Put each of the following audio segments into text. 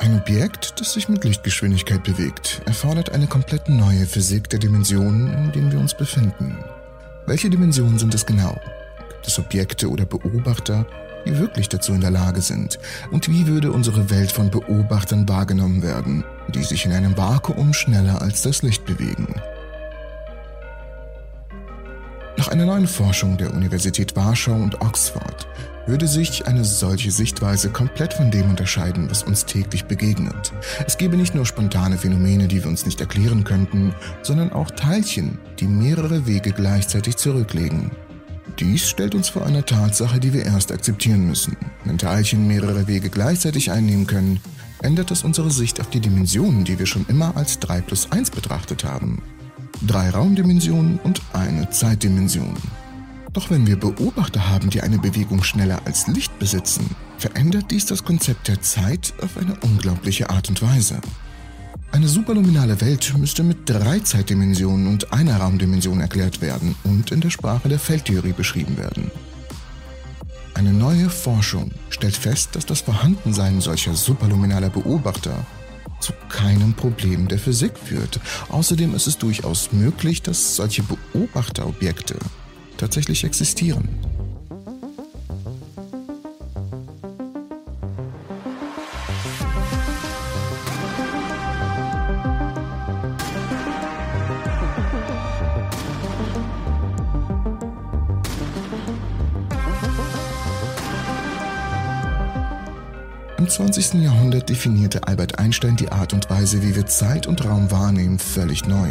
Ein Objekt, das sich mit Lichtgeschwindigkeit bewegt, erfordert eine komplett neue Physik der Dimensionen, in denen wir uns befinden. Welche Dimensionen sind es genau? Gibt es Objekte oder Beobachter, die wirklich dazu in der Lage sind? Und wie würde unsere Welt von Beobachtern wahrgenommen werden, die sich in einem Vakuum schneller als das Licht bewegen? Nach einer neuen Forschung der Universität Warschau und Oxford würde sich eine solche Sichtweise komplett von dem unterscheiden, was uns täglich begegnet. Es gäbe nicht nur spontane Phänomene, die wir uns nicht erklären könnten, sondern auch Teilchen, die mehrere Wege gleichzeitig zurücklegen. Dies stellt uns vor eine Tatsache, die wir erst akzeptieren müssen. Wenn Teilchen mehrere Wege gleichzeitig einnehmen können, ändert das unsere Sicht auf die Dimensionen, die wir schon immer als 3 plus 1 betrachtet haben drei Raumdimensionen und eine Zeitdimension. Doch wenn wir Beobachter haben, die eine Bewegung schneller als Licht besitzen, verändert dies das Konzept der Zeit auf eine unglaubliche Art und Weise. Eine superluminale Welt müsste mit drei Zeitdimensionen und einer Raumdimension erklärt werden und in der Sprache der Feldtheorie beschrieben werden. Eine neue Forschung stellt fest, dass das Vorhandensein solcher superluminaler Beobachter zu keinem Problem der Physik führt. Außerdem ist es durchaus möglich, dass solche Beobachterobjekte tatsächlich existieren. Im 20. Jahrhundert definierte Albert Einstein die Art und Weise, wie wir Zeit und Raum wahrnehmen, völlig neu.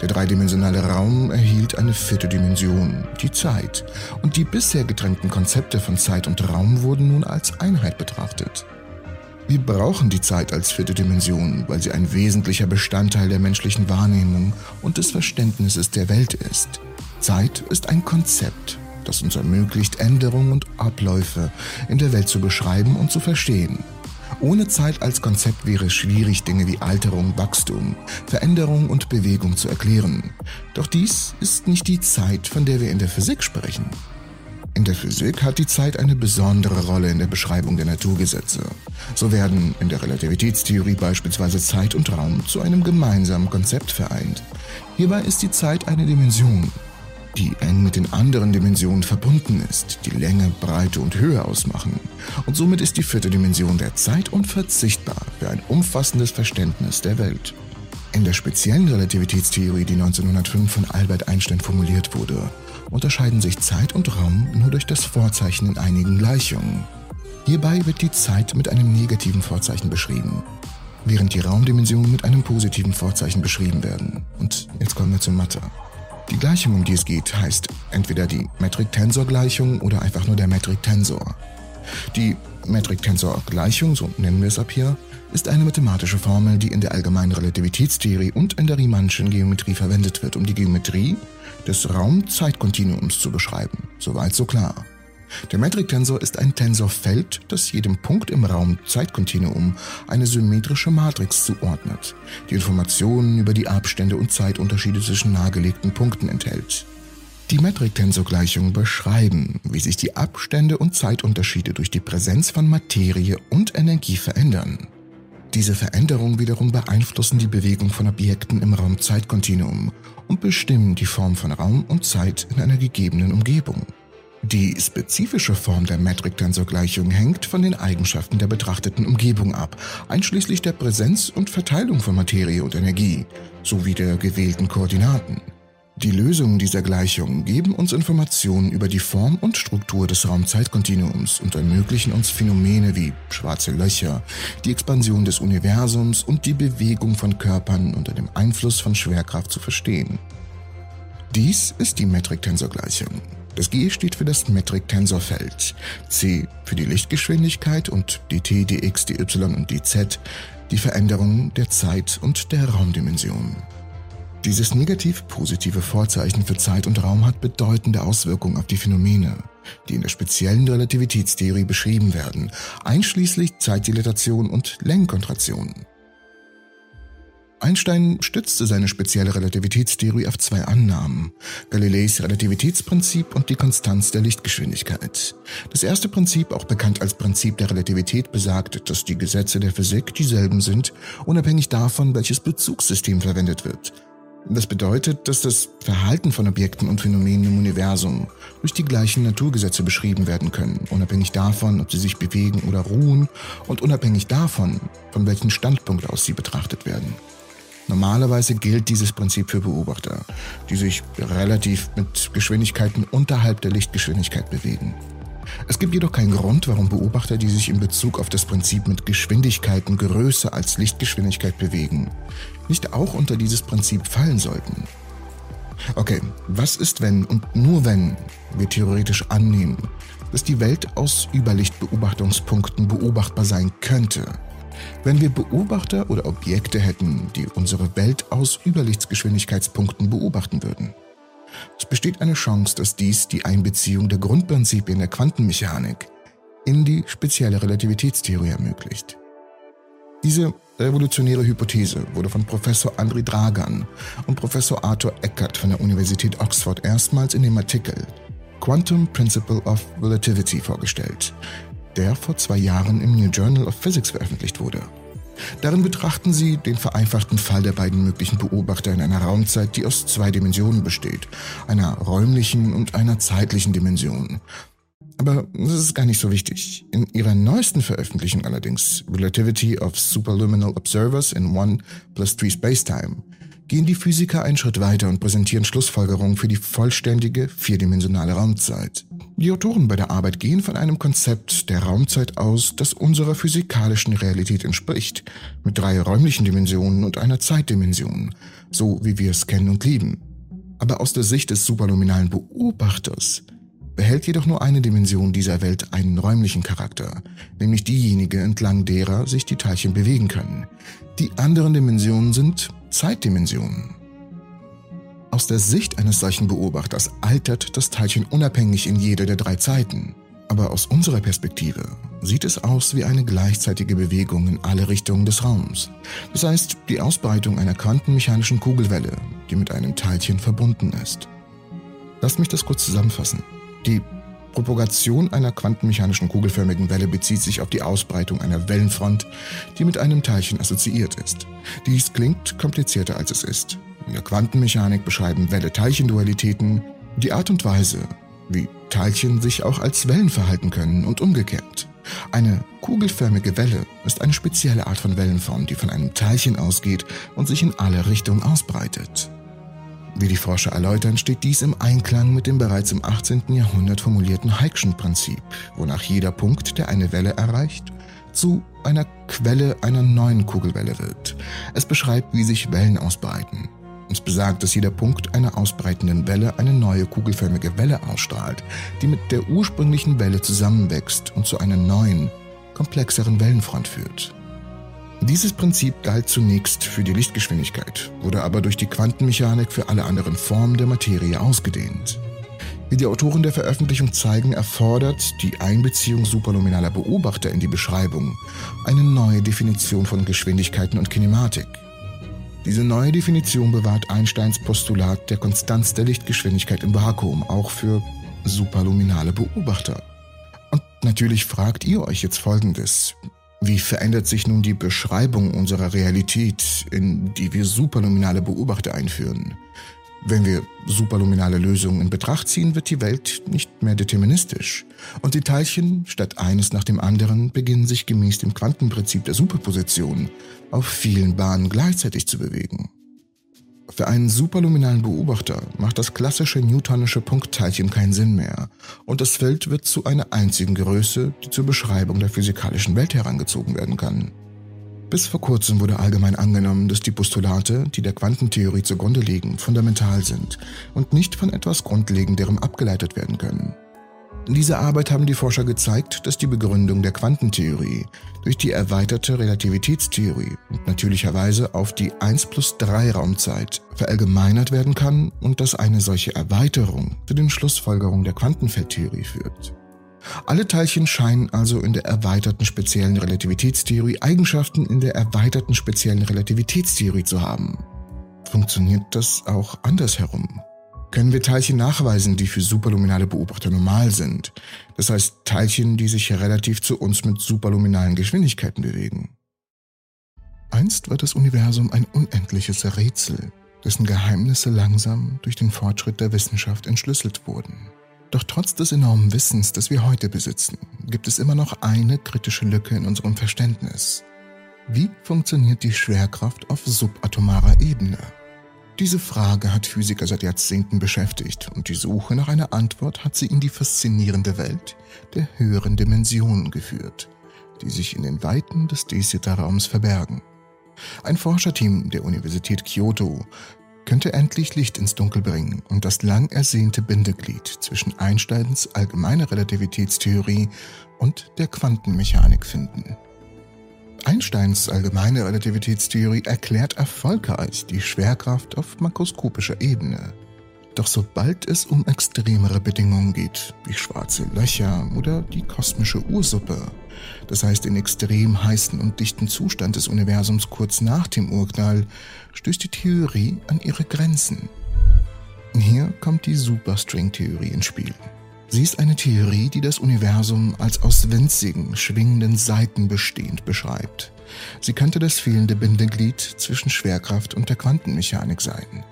Der dreidimensionale Raum erhielt eine vierte Dimension, die Zeit, und die bisher getrennten Konzepte von Zeit und Raum wurden nun als Einheit betrachtet. Wir brauchen die Zeit als vierte Dimension, weil sie ein wesentlicher Bestandteil der menschlichen Wahrnehmung und des Verständnisses der Welt ist. Zeit ist ein Konzept, das uns ermöglicht, Änderungen und Abläufe in der Welt zu beschreiben und zu verstehen. Ohne Zeit als Konzept wäre es schwierig, Dinge wie Alterung, Wachstum, Veränderung und Bewegung zu erklären. Doch dies ist nicht die Zeit, von der wir in der Physik sprechen. In der Physik hat die Zeit eine besondere Rolle in der Beschreibung der Naturgesetze. So werden in der Relativitätstheorie beispielsweise Zeit und Raum zu einem gemeinsamen Konzept vereint. Hierbei ist die Zeit eine Dimension, die eng mit den anderen Dimensionen verbunden ist, die Länge, Breite und Höhe ausmachen. Und somit ist die vierte Dimension der Zeit unverzichtbar für ein umfassendes Verständnis der Welt. In der speziellen Relativitätstheorie, die 1905 von Albert Einstein formuliert wurde, unterscheiden sich Zeit und Raum nur durch das Vorzeichen in einigen Gleichungen. Hierbei wird die Zeit mit einem negativen Vorzeichen beschrieben, während die Raumdimensionen mit einem positiven Vorzeichen beschrieben werden. Und jetzt kommen wir zur Mathe. Die Gleichung, um die es geht, heißt entweder die Metric-Tensor-Gleichung oder einfach nur der Metric-Tensor. Die Metric-Tensor-Gleichung, so nennen wir es ab hier, ist eine mathematische Formel, die in der allgemeinen Relativitätstheorie und in der Riemannschen Geometrie verwendet wird, um die Geometrie des Raum-Zeit-Kontinuums zu beschreiben. Soweit so klar. Der Metric-Tensor ist ein Tensorfeld, das jedem Punkt im Raum Zeitkontinuum eine symmetrische Matrix zuordnet, die Informationen über die Abstände und Zeitunterschiede zwischen nahegelegten Punkten enthält. Die Metric-Tensor-Gleichungen beschreiben, wie sich die Abstände und Zeitunterschiede durch die Präsenz von Materie und Energie verändern. Diese Veränderungen wiederum beeinflussen die Bewegung von Objekten im Raum-Zeitkontinuum und bestimmen die Form von Raum und Zeit in einer gegebenen Umgebung. Die spezifische Form der Metric-Tensor-Gleichung hängt von den Eigenschaften der betrachteten Umgebung ab, einschließlich der Präsenz und Verteilung von Materie und Energie sowie der gewählten Koordinaten. Die Lösungen dieser Gleichung geben uns Informationen über die Form und Struktur des Raumzeitkontinuums und ermöglichen uns Phänomene wie schwarze Löcher, die Expansion des Universums und die Bewegung von Körpern unter dem Einfluss von Schwerkraft zu verstehen. Dies ist die Metric-Tensor-Gleichung. Das G steht für das Metric-Tensorfeld, C für die Lichtgeschwindigkeit und dt, dx, dy und dz die Veränderung der Zeit und der Raumdimension. Dieses negativ-positive Vorzeichen für Zeit und Raum hat bedeutende Auswirkungen auf die Phänomene, die in der speziellen Relativitätstheorie beschrieben werden, einschließlich Zeitdilatation und Längenkontraktion. Einstein stützte seine spezielle Relativitätstheorie auf zwei Annahmen, Galileis Relativitätsprinzip und die Konstanz der Lichtgeschwindigkeit. Das erste Prinzip, auch bekannt als Prinzip der Relativität, besagt, dass die Gesetze der Physik dieselben sind, unabhängig davon, welches Bezugssystem verwendet wird. Das bedeutet, dass das Verhalten von Objekten und Phänomenen im Universum durch die gleichen Naturgesetze beschrieben werden können, unabhängig davon, ob sie sich bewegen oder ruhen und unabhängig davon, von welchem Standpunkt aus sie betrachtet werden. Normalerweise gilt dieses Prinzip für Beobachter, die sich relativ mit Geschwindigkeiten unterhalb der Lichtgeschwindigkeit bewegen. Es gibt jedoch keinen Grund, warum Beobachter, die sich in Bezug auf das Prinzip mit Geschwindigkeiten größer als Lichtgeschwindigkeit bewegen, nicht auch unter dieses Prinzip fallen sollten. Okay, was ist, wenn und nur wenn wir theoretisch annehmen, dass die Welt aus Überlichtbeobachtungspunkten beobachtbar sein könnte? Wenn wir Beobachter oder Objekte hätten, die unsere Welt aus Überlichtsgeschwindigkeitspunkten beobachten würden. Es besteht eine Chance, dass dies die Einbeziehung der Grundprinzipien der Quantenmechanik in die spezielle Relativitätstheorie ermöglicht. Diese revolutionäre Hypothese wurde von Professor Andri Dragan und Professor Arthur Eckert von der Universität Oxford erstmals in dem Artikel Quantum Principle of Relativity vorgestellt, der vor zwei Jahren im New Journal of Physics veröffentlicht wurde. Darin betrachten sie den vereinfachten Fall der beiden möglichen Beobachter in einer Raumzeit, die aus zwei Dimensionen besteht, einer räumlichen und einer zeitlichen Dimension. Aber das ist gar nicht so wichtig. In ihrer neuesten Veröffentlichung allerdings, Relativity of Superluminal Observers in One plus Three Spacetime, gehen die Physiker einen Schritt weiter und präsentieren Schlussfolgerungen für die vollständige vierdimensionale Raumzeit. Die Autoren bei der Arbeit gehen von einem Konzept der Raumzeit aus, das unserer physikalischen Realität entspricht, mit drei räumlichen Dimensionen und einer Zeitdimension, so wie wir es kennen und lieben. Aber aus der Sicht des superluminalen Beobachters behält jedoch nur eine Dimension dieser Welt einen räumlichen Charakter, nämlich diejenige, entlang derer sich die Teilchen bewegen können. Die anderen Dimensionen sind Zeitdimensionen. Aus der Sicht eines solchen Beobachters altert das Teilchen unabhängig in jede der drei Zeiten. Aber aus unserer Perspektive sieht es aus wie eine gleichzeitige Bewegung in alle Richtungen des Raums. Das heißt, die Ausbreitung einer quantenmechanischen Kugelwelle, die mit einem Teilchen verbunden ist. Lasst mich das kurz zusammenfassen. Die Propagation einer quantenmechanischen kugelförmigen Welle bezieht sich auf die Ausbreitung einer Wellenfront, die mit einem Teilchen assoziiert ist. Dies klingt komplizierter als es ist. In der Quantenmechanik beschreiben Welle-Teilchen-Dualitäten die Art und Weise, wie Teilchen sich auch als Wellen verhalten können und umgekehrt. Eine kugelförmige Welle ist eine spezielle Art von Wellenform, die von einem Teilchen ausgeht und sich in alle Richtungen ausbreitet. Wie die Forscher erläutern, steht dies im Einklang mit dem bereits im 18. Jahrhundert formulierten Heikschen Prinzip, wonach jeder Punkt, der eine Welle erreicht, zu einer Quelle einer neuen Kugelwelle wird. Es beschreibt, wie sich Wellen ausbreiten. Es besagt, dass jeder Punkt einer ausbreitenden Welle eine neue kugelförmige Welle ausstrahlt, die mit der ursprünglichen Welle zusammenwächst und zu einer neuen, komplexeren Wellenfront führt. Dieses Prinzip galt zunächst für die Lichtgeschwindigkeit, wurde aber durch die Quantenmechanik für alle anderen Formen der Materie ausgedehnt. Wie die Autoren der Veröffentlichung zeigen, erfordert die Einbeziehung superluminaler Beobachter in die Beschreibung eine neue Definition von Geschwindigkeiten und Kinematik. Diese neue Definition bewahrt Einsteins Postulat der Konstanz der Lichtgeschwindigkeit im Vakuum auch für superluminale Beobachter. Und natürlich fragt ihr euch jetzt Folgendes. Wie verändert sich nun die Beschreibung unserer Realität, in die wir superluminale Beobachter einführen? Wenn wir superluminale Lösungen in Betracht ziehen, wird die Welt nicht mehr deterministisch. Und die Teilchen, statt eines nach dem anderen, beginnen sich gemäß dem Quantenprinzip der Superposition auf vielen Bahnen gleichzeitig zu bewegen. Für einen superluminalen Beobachter macht das klassische newtonische Punktteilchen keinen Sinn mehr und das Feld wird zu einer einzigen Größe, die zur Beschreibung der physikalischen Welt herangezogen werden kann. Bis vor kurzem wurde allgemein angenommen, dass die Postulate, die der Quantentheorie zugrunde liegen, fundamental sind und nicht von etwas Grundlegenderem abgeleitet werden können. In dieser Arbeit haben die Forscher gezeigt, dass die Begründung der Quantentheorie durch die erweiterte Relativitätstheorie und natürlicherweise auf die 1 plus 3 Raumzeit verallgemeinert werden kann und dass eine solche Erweiterung zu den Schlussfolgerungen der Quantenfeldtheorie führt. Alle Teilchen scheinen also in der erweiterten speziellen Relativitätstheorie Eigenschaften in der erweiterten speziellen Relativitätstheorie zu haben. Funktioniert das auch andersherum? Können wir Teilchen nachweisen, die für superluminale Beobachter normal sind? Das heißt Teilchen, die sich relativ zu uns mit superluminalen Geschwindigkeiten bewegen. Einst war das Universum ein unendliches Rätsel, dessen Geheimnisse langsam durch den Fortschritt der Wissenschaft entschlüsselt wurden. Doch trotz des enormen Wissens, das wir heute besitzen, gibt es immer noch eine kritische Lücke in unserem Verständnis. Wie funktioniert die Schwerkraft auf subatomarer Ebene? Diese Frage hat Physiker seit Jahrzehnten beschäftigt und die Suche nach einer Antwort hat sie in die faszinierende Welt der höheren Dimensionen geführt, die sich in den Weiten des Desita-Raums verbergen. Ein Forscherteam der Universität Kyoto könnte endlich Licht ins Dunkel bringen und das lang ersehnte Bindeglied zwischen Einsteins allgemeiner Relativitätstheorie und der Quantenmechanik finden. Einsteins allgemeine Relativitätstheorie erklärt erfolgreich die Schwerkraft auf makroskopischer Ebene. Doch sobald es um extremere Bedingungen geht, wie schwarze Löcher oder die kosmische Ursuppe, das heißt den extrem heißen und dichten Zustand des Universums kurz nach dem Urknall, stößt die Theorie an ihre Grenzen. Hier kommt die Superstring-Theorie ins Spiel. Sie ist eine Theorie, die das Universum als aus winzigen, schwingenden Seiten bestehend beschreibt. Sie könnte das fehlende Bindeglied zwischen Schwerkraft und der Quantenmechanik sein.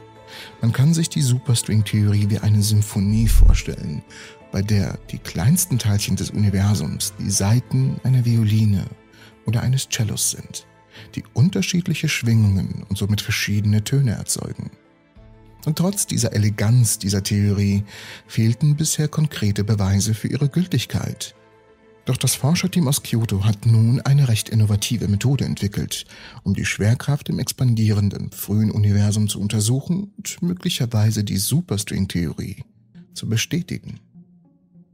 Man kann sich die Superstring-Theorie wie eine Symphonie vorstellen, bei der die kleinsten Teilchen des Universums die Saiten einer Violine oder eines Cellos sind, die unterschiedliche Schwingungen und somit verschiedene Töne erzeugen. Und trotz dieser Eleganz dieser Theorie fehlten bisher konkrete Beweise für ihre Gültigkeit. Doch das Forscherteam aus Kyoto hat nun eine recht innovative Methode entwickelt, um die Schwerkraft im expandierenden frühen Universum zu untersuchen und möglicherweise die Superstring-Theorie zu bestätigen.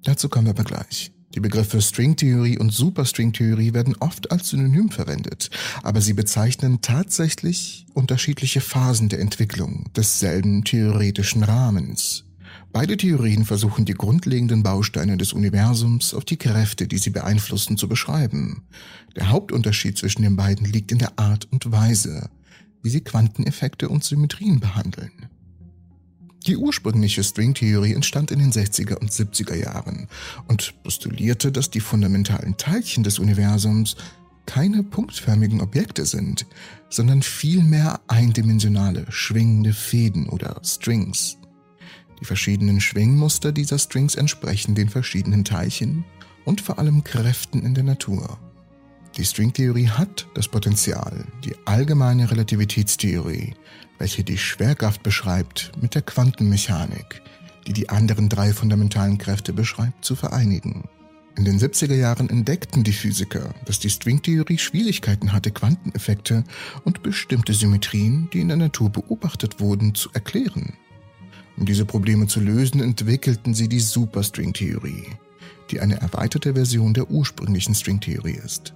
Dazu kommen wir aber gleich. Die Begriffe Stringtheorie und Superstringtheorie werden oft als Synonym verwendet, aber sie bezeichnen tatsächlich unterschiedliche Phasen der Entwicklung desselben theoretischen Rahmens. Beide Theorien versuchen die grundlegenden Bausteine des Universums auf die Kräfte, die sie beeinflussen, zu beschreiben. Der Hauptunterschied zwischen den beiden liegt in der Art und Weise, wie sie Quanteneffekte und Symmetrien behandeln. Die ursprüngliche Stringtheorie entstand in den 60er und 70er Jahren und postulierte, dass die fundamentalen Teilchen des Universums keine punktförmigen Objekte sind, sondern vielmehr eindimensionale, schwingende Fäden oder Strings. Die verschiedenen Schwingmuster dieser Strings entsprechen den verschiedenen Teilchen und vor allem Kräften in der Natur. Die Stringtheorie hat das Potenzial, die allgemeine Relativitätstheorie, welche die Schwerkraft beschreibt, mit der Quantenmechanik, die die anderen drei fundamentalen Kräfte beschreibt, zu vereinigen. In den 70er Jahren entdeckten die Physiker, dass die Stringtheorie Schwierigkeiten hatte, Quanteneffekte und bestimmte Symmetrien, die in der Natur beobachtet wurden, zu erklären. Um diese Probleme zu lösen, entwickelten sie die Superstringtheorie, die eine erweiterte Version der ursprünglichen Stringtheorie ist.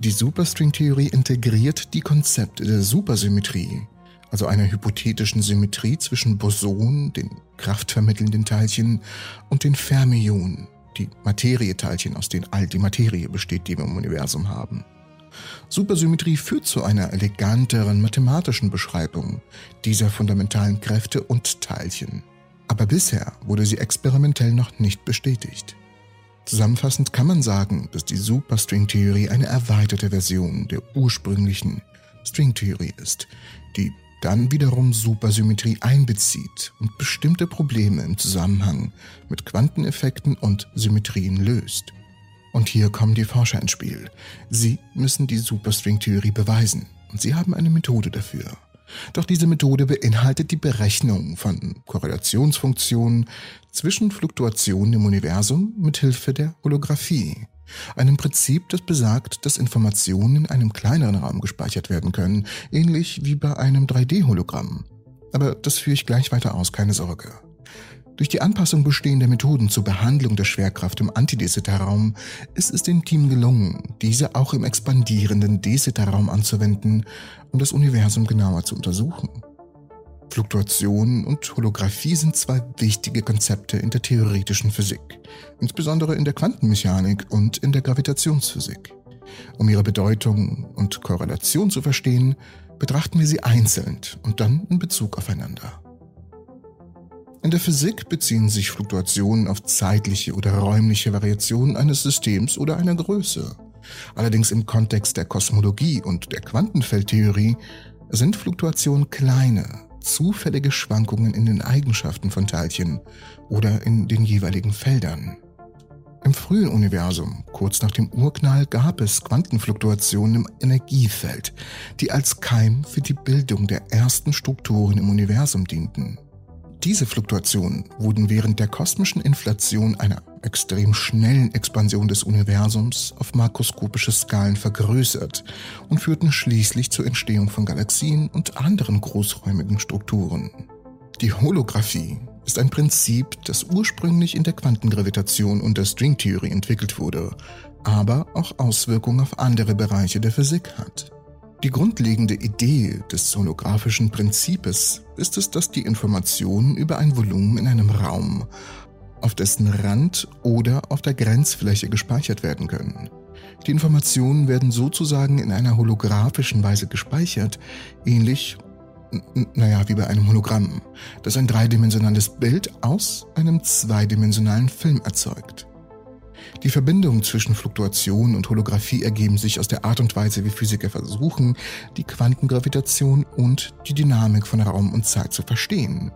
Die Superstringtheorie integriert die Konzepte der Supersymmetrie, also einer hypothetischen Symmetrie zwischen Bosonen, den kraftvermittelnden Teilchen, und den Fermionen, die Materieteilchen, aus denen all die Materie besteht, die wir im Universum haben. Supersymmetrie führt zu einer eleganteren mathematischen Beschreibung dieser fundamentalen Kräfte und Teilchen. Aber bisher wurde sie experimentell noch nicht bestätigt. Zusammenfassend kann man sagen, dass die Superstring-Theorie eine erweiterte Version der ursprünglichen Stringtheorie ist, die dann wiederum Supersymmetrie einbezieht und bestimmte Probleme im Zusammenhang mit Quanteneffekten und Symmetrien löst. Und hier kommen die Forscher ins Spiel. Sie müssen die Superstring-Theorie beweisen und sie haben eine Methode dafür. Doch diese Methode beinhaltet die Berechnung von Korrelationsfunktionen zwischen Fluktuationen im Universum mit Hilfe der Holographie. Einem Prinzip, das besagt, dass Informationen in einem kleineren Raum gespeichert werden können, ähnlich wie bei einem 3D-Hologramm. Aber das führe ich gleich weiter aus, keine Sorge. Durch die Anpassung bestehender Methoden zur Behandlung der Schwerkraft im Antidesita-Raum ist es dem Team gelungen, diese auch im expandierenden Desita-Raum anzuwenden, um das Universum genauer zu untersuchen. Fluktuation und Holographie sind zwei wichtige Konzepte in der theoretischen Physik, insbesondere in der Quantenmechanik und in der Gravitationsphysik. Um ihre Bedeutung und Korrelation zu verstehen, betrachten wir sie einzeln und dann in Bezug aufeinander. In der Physik beziehen sich Fluktuationen auf zeitliche oder räumliche Variationen eines Systems oder einer Größe. Allerdings im Kontext der Kosmologie und der Quantenfeldtheorie sind Fluktuationen kleine, zufällige Schwankungen in den Eigenschaften von Teilchen oder in den jeweiligen Feldern. Im frühen Universum, kurz nach dem Urknall, gab es Quantenfluktuationen im Energiefeld, die als Keim für die Bildung der ersten Strukturen im Universum dienten. Diese Fluktuationen wurden während der kosmischen Inflation einer extrem schnellen Expansion des Universums auf makroskopische Skalen vergrößert und führten schließlich zur Entstehung von Galaxien und anderen großräumigen Strukturen. Die Holographie ist ein Prinzip, das ursprünglich in der Quantengravitation und der Stringtheorie entwickelt wurde, aber auch Auswirkungen auf andere Bereiche der Physik hat. Die grundlegende Idee des holographischen Prinzips ist es, dass die Informationen über ein Volumen in einem Raum auf dessen Rand oder auf der Grenzfläche gespeichert werden können. Die Informationen werden sozusagen in einer holographischen Weise gespeichert, ähnlich, naja, wie bei einem Hologramm, das ein dreidimensionales Bild aus einem zweidimensionalen Film erzeugt. Die Verbindungen zwischen Fluktuation und Holographie ergeben sich aus der Art und Weise, wie Physiker versuchen, die Quantengravitation und die Dynamik von Raum und Zeit zu verstehen.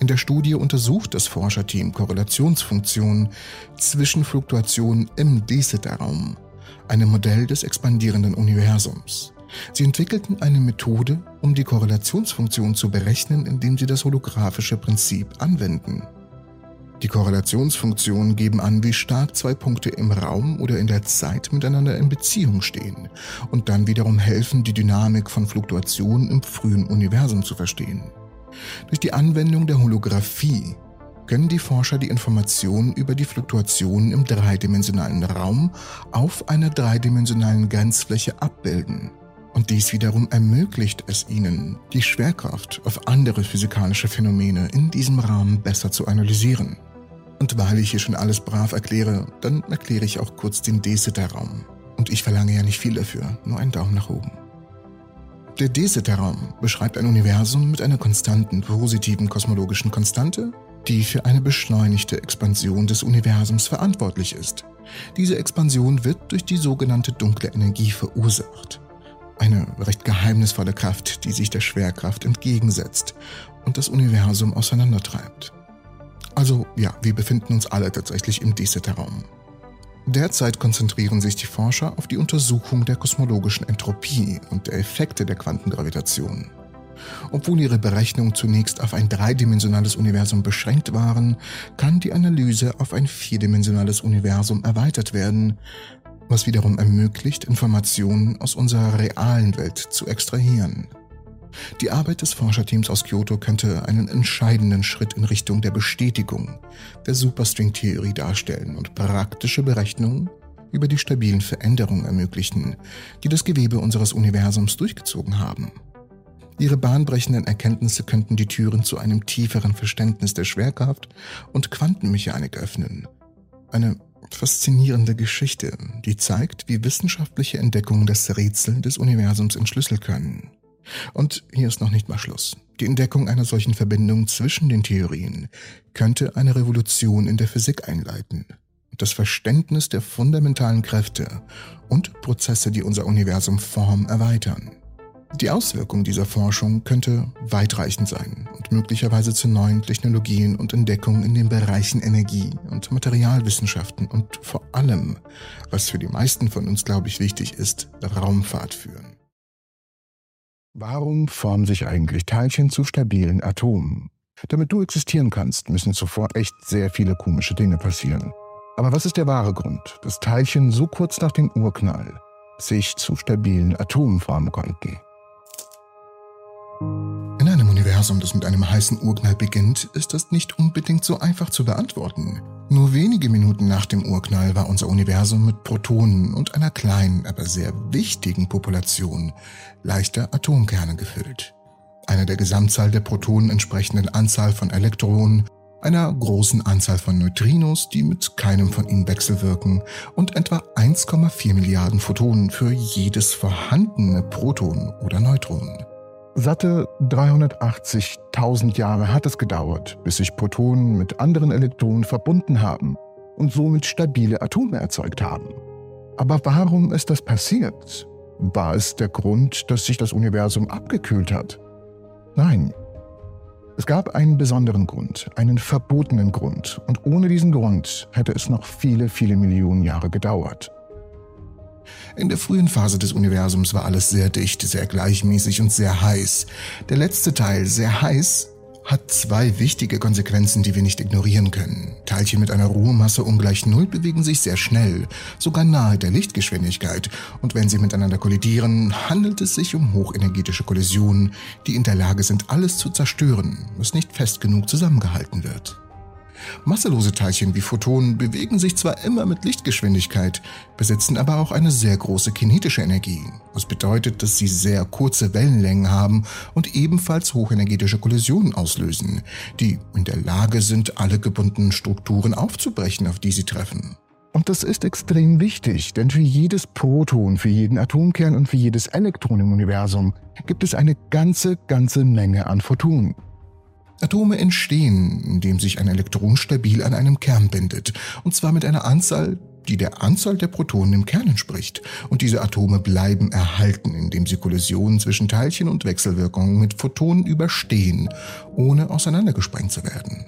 In der Studie untersucht das Forscherteam Korrelationsfunktionen zwischen Fluktuationen im de raum einem Modell des expandierenden Universums. Sie entwickelten eine Methode, um die Korrelationsfunktion zu berechnen, indem sie das holographische Prinzip anwenden. Die Korrelationsfunktionen geben an, wie stark zwei Punkte im Raum oder in der Zeit miteinander in Beziehung stehen und dann wiederum helfen, die Dynamik von Fluktuationen im frühen Universum zu verstehen. Durch die Anwendung der Holographie können die Forscher die Informationen über die Fluktuationen im dreidimensionalen Raum auf einer dreidimensionalen Grenzfläche abbilden. Und dies wiederum ermöglicht es ihnen, die Schwerkraft auf andere physikalische Phänomene in diesem Rahmen besser zu analysieren. Und weil ich hier schon alles brav erkläre, dann erkläre ich auch kurz den D-Sitter-Raum. Und ich verlange ja nicht viel dafür, nur einen Daumen nach oben. Der D-Sitter-Raum beschreibt ein Universum mit einer konstanten positiven kosmologischen Konstante, die für eine beschleunigte Expansion des Universums verantwortlich ist. Diese Expansion wird durch die sogenannte dunkle Energie verursacht. Eine recht geheimnisvolle Kraft, die sich der Schwerkraft entgegensetzt und das Universum auseinandertreibt. Also ja, wir befinden uns alle tatsächlich im D-Sitter-Raum. Derzeit konzentrieren sich die Forscher auf die Untersuchung der kosmologischen Entropie und der Effekte der Quantengravitation. Obwohl ihre Berechnungen zunächst auf ein dreidimensionales Universum beschränkt waren, kann die Analyse auf ein vierdimensionales Universum erweitert werden, was wiederum ermöglicht, Informationen aus unserer realen Welt zu extrahieren. Die Arbeit des Forscherteams aus Kyoto könnte einen entscheidenden Schritt in Richtung der Bestätigung der Superstring-Theorie darstellen und praktische Berechnungen über die stabilen Veränderungen ermöglichen, die das Gewebe unseres Universums durchgezogen haben. Ihre bahnbrechenden Erkenntnisse könnten die Türen zu einem tieferen Verständnis der Schwerkraft und Quantenmechanik öffnen. Eine faszinierende Geschichte, die zeigt, wie wissenschaftliche Entdeckungen das Rätsel des Universums entschlüsseln können. Und hier ist noch nicht mal Schluss. Die Entdeckung einer solchen Verbindung zwischen den Theorien könnte eine Revolution in der Physik einleiten. Das Verständnis der fundamentalen Kräfte und Prozesse, die unser Universum formen, erweitern. Die Auswirkung dieser Forschung könnte weitreichend sein und möglicherweise zu neuen Technologien und Entdeckungen in den Bereichen Energie und Materialwissenschaften und vor allem, was für die meisten von uns, glaube ich, wichtig ist, Raumfahrt führen. Warum formen sich eigentlich Teilchen zu stabilen Atomen? Damit du existieren kannst, müssen zuvor echt sehr viele komische Dinge passieren. Aber was ist der wahre Grund, dass Teilchen so kurz nach dem Urknall sich zu stabilen Atomen formen konnten? Universum, das mit einem heißen Urknall beginnt, ist das nicht unbedingt so einfach zu beantworten. Nur wenige Minuten nach dem Urknall war unser Universum mit Protonen und einer kleinen, aber sehr wichtigen Population leichter Atomkerne gefüllt. einer der Gesamtzahl der Protonen entsprechenden Anzahl von Elektronen, einer großen Anzahl von Neutrinos, die mit keinem von ihnen wechselwirken, und etwa 1,4 Milliarden Photonen für jedes vorhandene Proton oder Neutron. Satte 380.000 Jahre hat es gedauert, bis sich Protonen mit anderen Elektronen verbunden haben und somit stabile Atome erzeugt haben. Aber warum ist das passiert? War es der Grund, dass sich das Universum abgekühlt hat? Nein. Es gab einen besonderen Grund, einen verbotenen Grund, und ohne diesen Grund hätte es noch viele, viele Millionen Jahre gedauert. In der frühen Phase des Universums war alles sehr dicht, sehr gleichmäßig und sehr heiß. Der letzte Teil, sehr heiß, hat zwei wichtige Konsequenzen, die wir nicht ignorieren können. Teilchen mit einer Ruhemasse ungleich Null bewegen sich sehr schnell, sogar nahe der Lichtgeschwindigkeit, und wenn sie miteinander kollidieren, handelt es sich um hochenergetische Kollisionen, die in der Lage sind, alles zu zerstören, was nicht fest genug zusammengehalten wird. Masselose Teilchen wie Photonen bewegen sich zwar immer mit Lichtgeschwindigkeit, besitzen aber auch eine sehr große kinetische Energie, was bedeutet, dass sie sehr kurze Wellenlängen haben und ebenfalls hochenergetische Kollisionen auslösen, die in der Lage sind, alle gebundenen Strukturen aufzubrechen, auf die sie treffen. Und das ist extrem wichtig, denn für jedes Proton, für jeden Atomkern und für jedes Elektron im Universum gibt es eine ganze, ganze Menge an Photonen. Atome entstehen, indem sich ein Elektron stabil an einem Kern bindet, und zwar mit einer Anzahl, die der Anzahl der Protonen im Kern entspricht. Und diese Atome bleiben erhalten, indem sie Kollisionen zwischen Teilchen und Wechselwirkungen mit Photonen überstehen, ohne auseinandergesprengt zu werden.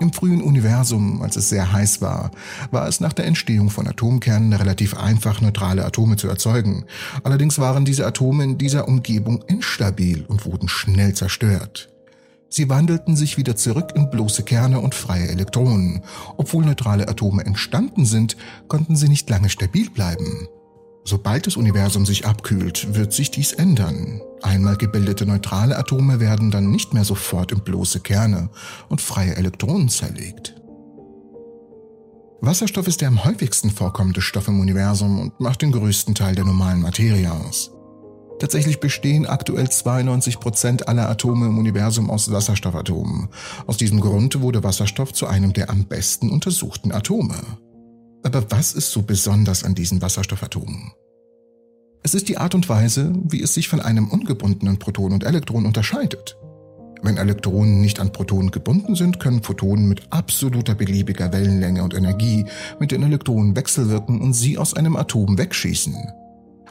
Im frühen Universum, als es sehr heiß war, war es nach der Entstehung von Atomkernen relativ einfach, neutrale Atome zu erzeugen. Allerdings waren diese Atome in dieser Umgebung instabil und wurden schnell zerstört. Sie wandelten sich wieder zurück in bloße Kerne und freie Elektronen. Obwohl neutrale Atome entstanden sind, konnten sie nicht lange stabil bleiben. Sobald das Universum sich abkühlt, wird sich dies ändern. Einmal gebildete neutrale Atome werden dann nicht mehr sofort in bloße Kerne und freie Elektronen zerlegt. Wasserstoff ist der am häufigsten vorkommende Stoff im Universum und macht den größten Teil der normalen Materie aus. Tatsächlich bestehen aktuell 92 Prozent aller Atome im Universum aus Wasserstoffatomen. Aus diesem Grund wurde Wasserstoff zu einem der am besten untersuchten Atome. Aber was ist so besonders an diesen Wasserstoffatomen? Es ist die Art und Weise, wie es sich von einem ungebundenen Proton und Elektron unterscheidet. Wenn Elektronen nicht an Protonen gebunden sind, können Photonen mit absoluter beliebiger Wellenlänge und Energie mit den Elektronen wechselwirken und sie aus einem Atom wegschießen.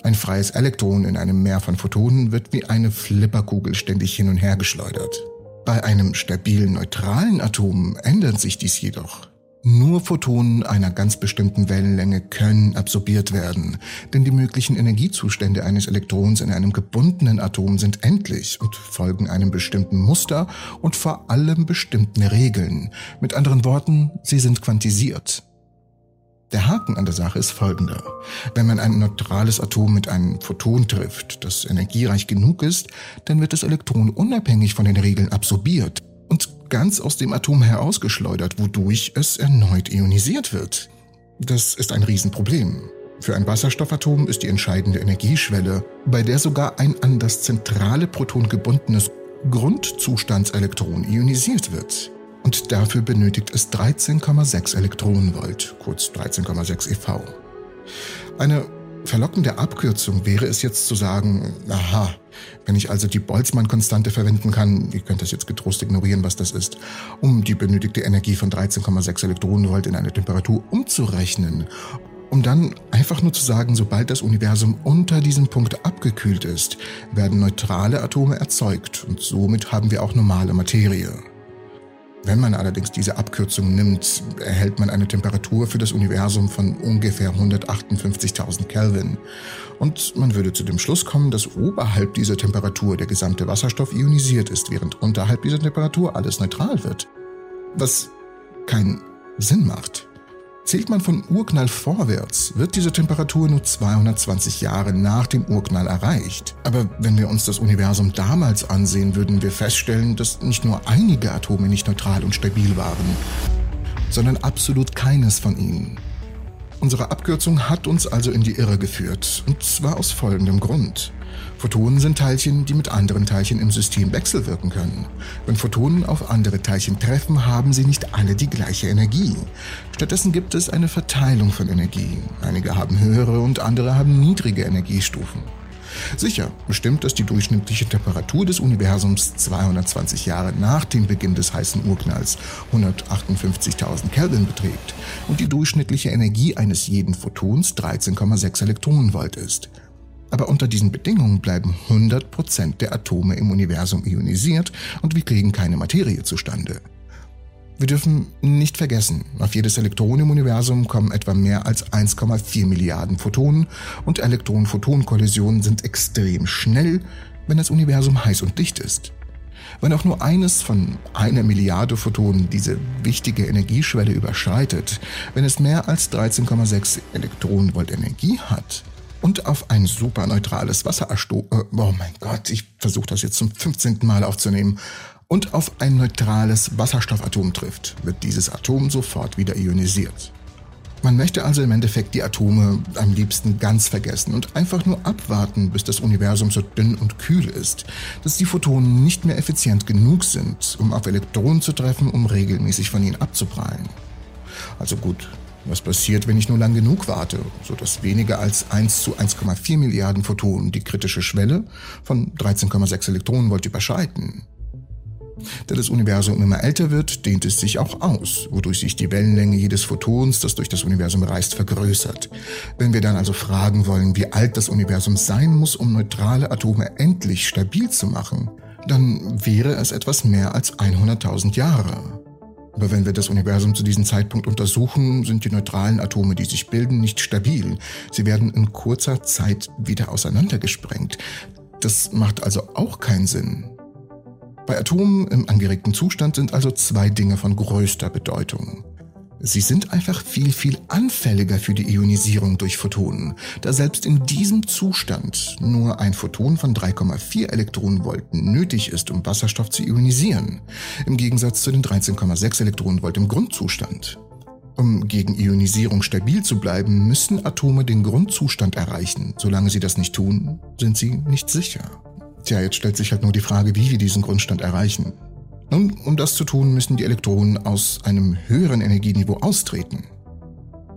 Ein freies Elektron in einem Meer von Photonen wird wie eine Flipperkugel ständig hin und her geschleudert. Bei einem stabilen neutralen Atom ändert sich dies jedoch. Nur Photonen einer ganz bestimmten Wellenlänge können absorbiert werden, denn die möglichen Energiezustände eines Elektrons in einem gebundenen Atom sind endlich und folgen einem bestimmten Muster und vor allem bestimmten Regeln. Mit anderen Worten, sie sind quantisiert. Der Haken an der Sache ist folgender. Wenn man ein neutrales Atom mit einem Photon trifft, das energiereich genug ist, dann wird das Elektron unabhängig von den Regeln absorbiert und ganz aus dem Atom herausgeschleudert, wodurch es erneut ionisiert wird. Das ist ein Riesenproblem. Für ein Wasserstoffatom ist die entscheidende Energieschwelle, bei der sogar ein an das zentrale Proton gebundenes Grundzustandselektron ionisiert wird und dafür benötigt es 13,6 Elektronenvolt, kurz 13,6 eV. Eine verlockende Abkürzung wäre es jetzt zu sagen, aha, wenn ich also die Boltzmann-Konstante verwenden kann, ihr könnt das jetzt getrost ignorieren, was das ist, um die benötigte Energie von 13,6 Elektronenvolt in eine Temperatur umzurechnen, um dann einfach nur zu sagen, sobald das Universum unter diesem Punkt abgekühlt ist, werden neutrale Atome erzeugt und somit haben wir auch normale Materie. Wenn man allerdings diese Abkürzung nimmt, erhält man eine Temperatur für das Universum von ungefähr 158.000 Kelvin. Und man würde zu dem Schluss kommen, dass oberhalb dieser Temperatur der gesamte Wasserstoff ionisiert ist, während unterhalb dieser Temperatur alles neutral wird. Was keinen Sinn macht. Zählt man von Urknall vorwärts, wird diese Temperatur nur 220 Jahre nach dem Urknall erreicht. Aber wenn wir uns das Universum damals ansehen, würden wir feststellen, dass nicht nur einige Atome nicht neutral und stabil waren, sondern absolut keines von ihnen. Unsere Abkürzung hat uns also in die Irre geführt, und zwar aus folgendem Grund. Photonen sind Teilchen, die mit anderen Teilchen im System wechselwirken können. Wenn Photonen auf andere Teilchen treffen, haben sie nicht alle die gleiche Energie. Stattdessen gibt es eine Verteilung von Energie. Einige haben höhere und andere haben niedrige Energiestufen. Sicher, bestimmt, dass die durchschnittliche Temperatur des Universums 220 Jahre nach dem Beginn des heißen Urknalls 158.000 Kelvin beträgt und die durchschnittliche Energie eines jeden Photons 13,6 Elektronenvolt ist. Aber unter diesen Bedingungen bleiben 100% der Atome im Universum ionisiert und wir kriegen keine Materie zustande. Wir dürfen nicht vergessen, auf jedes Elektron im Universum kommen etwa mehr als 1,4 Milliarden Photonen und Elektron-Photon-Kollisionen sind extrem schnell, wenn das Universum heiß und dicht ist. Wenn auch nur eines von einer Milliarde Photonen diese wichtige Energieschwelle überschreitet, wenn es mehr als 13,6 Elektronenvolt Energie hat, und auf ein superneutrales Wasserastom, äh, oh mein Gott, ich versuche das jetzt zum 15. Mal aufzunehmen, und auf ein neutrales Wasserstoffatom trifft, wird dieses Atom sofort wieder ionisiert. Man möchte also im Endeffekt die Atome am liebsten ganz vergessen und einfach nur abwarten, bis das Universum so dünn und kühl ist, dass die Photonen nicht mehr effizient genug sind, um auf Elektronen zu treffen, um regelmäßig von ihnen abzuprallen. Also gut, was passiert, wenn ich nur lang genug warte, sodass weniger als 1 zu 1,4 Milliarden Photonen die kritische Schwelle von 13,6 Elektronenvolt überschreiten? Da das Universum immer älter wird, dehnt es sich auch aus, wodurch sich die Wellenlänge jedes Photons, das durch das Universum reist, vergrößert. Wenn wir dann also fragen wollen, wie alt das Universum sein muss, um neutrale Atome endlich stabil zu machen, dann wäre es etwas mehr als 100.000 Jahre. Aber wenn wir das Universum zu diesem Zeitpunkt untersuchen, sind die neutralen Atome, die sich bilden, nicht stabil. Sie werden in kurzer Zeit wieder auseinandergesprengt. Das macht also auch keinen Sinn. Bei Atomen im angeregten Zustand sind also zwei Dinge von größter Bedeutung. Sie sind einfach viel, viel anfälliger für die Ionisierung durch Photonen, da selbst in diesem Zustand nur ein Photon von 3,4 Elektronenvolten nötig ist, um Wasserstoff zu ionisieren, im Gegensatz zu den 13,6 Elektronenvolt im Grundzustand. Um gegen Ionisierung stabil zu bleiben, müssen Atome den Grundzustand erreichen. Solange sie das nicht tun, sind sie nicht sicher. Tja, jetzt stellt sich halt nur die Frage, wie wir diesen Grundstand erreichen. Nun, um das zu tun, müssen die Elektronen aus einem höheren Energieniveau austreten.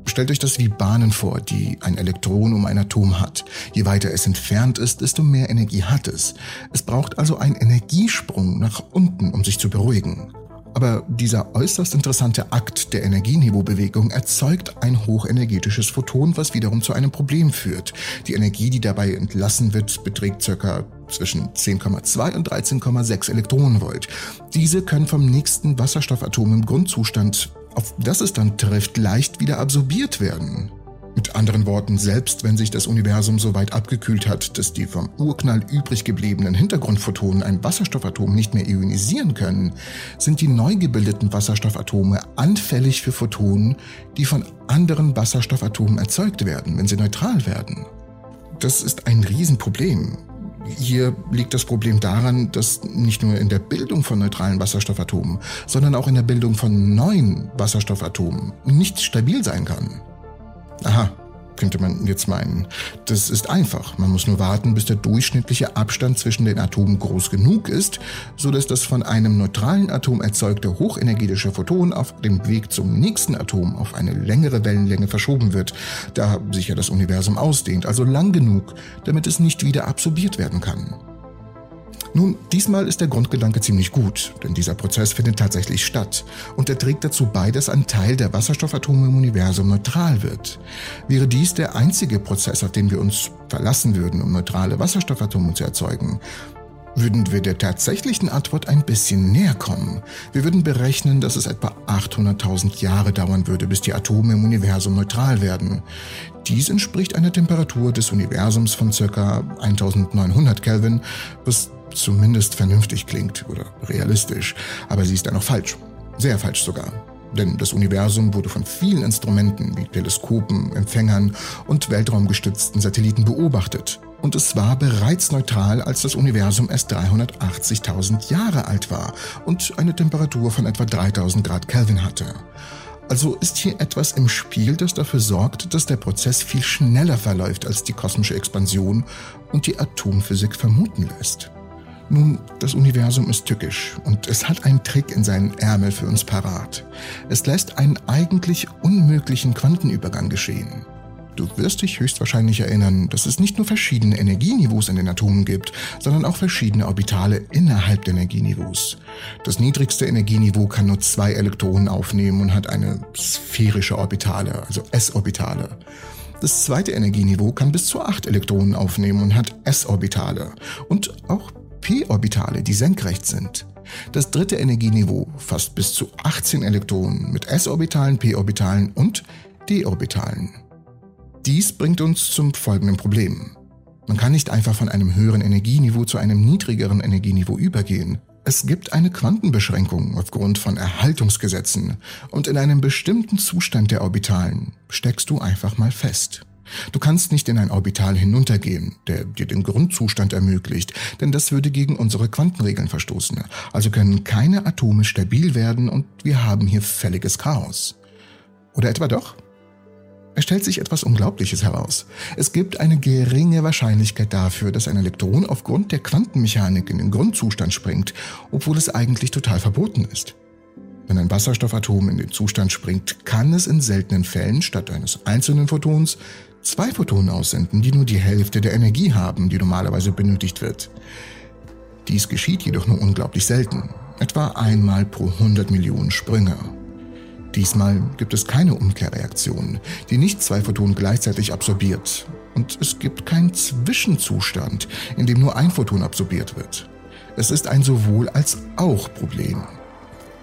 Stellt euch das wie Bahnen vor, die ein Elektron um ein Atom hat. Je weiter es entfernt ist, desto mehr Energie hat es. Es braucht also einen Energiesprung nach unten, um sich zu beruhigen. Aber dieser äußerst interessante Akt der Energieniveaubewegung erzeugt ein hochenergetisches Photon, was wiederum zu einem Problem führt. Die Energie, die dabei entlassen wird, beträgt ca. zwischen 10,2 und 13,6 Elektronenvolt. Diese können vom nächsten Wasserstoffatom im Grundzustand, auf das es dann trifft, leicht wieder absorbiert werden. Mit anderen Worten, selbst wenn sich das Universum so weit abgekühlt hat, dass die vom Urknall übrig gebliebenen Hintergrundphotonen ein Wasserstoffatom nicht mehr ionisieren können, sind die neu gebildeten Wasserstoffatome anfällig für Photonen, die von anderen Wasserstoffatomen erzeugt werden, wenn sie neutral werden. Das ist ein Riesenproblem. Hier liegt das Problem daran, dass nicht nur in der Bildung von neutralen Wasserstoffatomen, sondern auch in der Bildung von neuen Wasserstoffatomen nicht stabil sein kann. Aha, könnte man jetzt meinen. Das ist einfach. Man muss nur warten, bis der durchschnittliche Abstand zwischen den Atomen groß genug ist, so dass das von einem neutralen Atom erzeugte hochenergetische Photon auf dem Weg zum nächsten Atom auf eine längere Wellenlänge verschoben wird, da sich ja das Universum ausdehnt, also lang genug, damit es nicht wieder absorbiert werden kann. Nun, diesmal ist der Grundgedanke ziemlich gut, denn dieser Prozess findet tatsächlich statt und er trägt dazu bei, dass ein Teil der Wasserstoffatome im Universum neutral wird. Wäre dies der einzige Prozess, auf den wir uns verlassen würden, um neutrale Wasserstoffatome zu erzeugen, würden wir der tatsächlichen Antwort ein bisschen näher kommen. Wir würden berechnen, dass es etwa 800.000 Jahre dauern würde, bis die Atome im Universum neutral werden. Dies entspricht einer Temperatur des Universums von ca. 1900 Kelvin, was zumindest vernünftig klingt oder realistisch, aber sie ist dennoch falsch. Sehr falsch sogar. Denn das Universum wurde von vielen Instrumenten wie Teleskopen, Empfängern und weltraumgestützten Satelliten beobachtet. Und es war bereits neutral, als das Universum erst 380.000 Jahre alt war und eine Temperatur von etwa 3000 Grad Kelvin hatte. Also ist hier etwas im Spiel, das dafür sorgt, dass der Prozess viel schneller verläuft als die kosmische Expansion und die Atomphysik vermuten lässt. Nun, das Universum ist tückisch und es hat einen Trick in seinen Ärmel für uns parat. Es lässt einen eigentlich unmöglichen Quantenübergang geschehen. Du wirst dich höchstwahrscheinlich erinnern, dass es nicht nur verschiedene Energieniveaus in den Atomen gibt, sondern auch verschiedene Orbitale innerhalb der Energieniveaus. Das niedrigste Energieniveau kann nur zwei Elektronen aufnehmen und hat eine sphärische Orbitale, also S-Orbitale. Das zweite Energieniveau kann bis zu acht Elektronen aufnehmen und hat S-Orbitale und auch p-Orbitale, die senkrecht sind. Das dritte Energieniveau fasst bis zu 18 Elektronen mit s-Orbitalen, p-Orbitalen und d-Orbitalen. Dies bringt uns zum folgenden Problem. Man kann nicht einfach von einem höheren Energieniveau zu einem niedrigeren Energieniveau übergehen. Es gibt eine Quantenbeschränkung aufgrund von Erhaltungsgesetzen und in einem bestimmten Zustand der Orbitalen steckst du einfach mal fest. Du kannst nicht in ein Orbital hinuntergehen, der dir den Grundzustand ermöglicht, denn das würde gegen unsere Quantenregeln verstoßen. Also können keine Atome stabil werden und wir haben hier völliges Chaos. Oder etwa doch? Es stellt sich etwas Unglaubliches heraus. Es gibt eine geringe Wahrscheinlichkeit dafür, dass ein Elektron aufgrund der Quantenmechanik in den Grundzustand springt, obwohl es eigentlich total verboten ist. Wenn ein Wasserstoffatom in den Zustand springt, kann es in seltenen Fällen statt eines einzelnen Photons zwei Photonen aussenden, die nur die Hälfte der Energie haben, die normalerweise benötigt wird. Dies geschieht jedoch nur unglaublich selten, etwa einmal pro 100 Millionen Sprünge. Diesmal gibt es keine Umkehrreaktion, die nicht zwei Photonen gleichzeitig absorbiert. Und es gibt keinen Zwischenzustand, in dem nur ein Photon absorbiert wird. Es ist ein sowohl als auch Problem.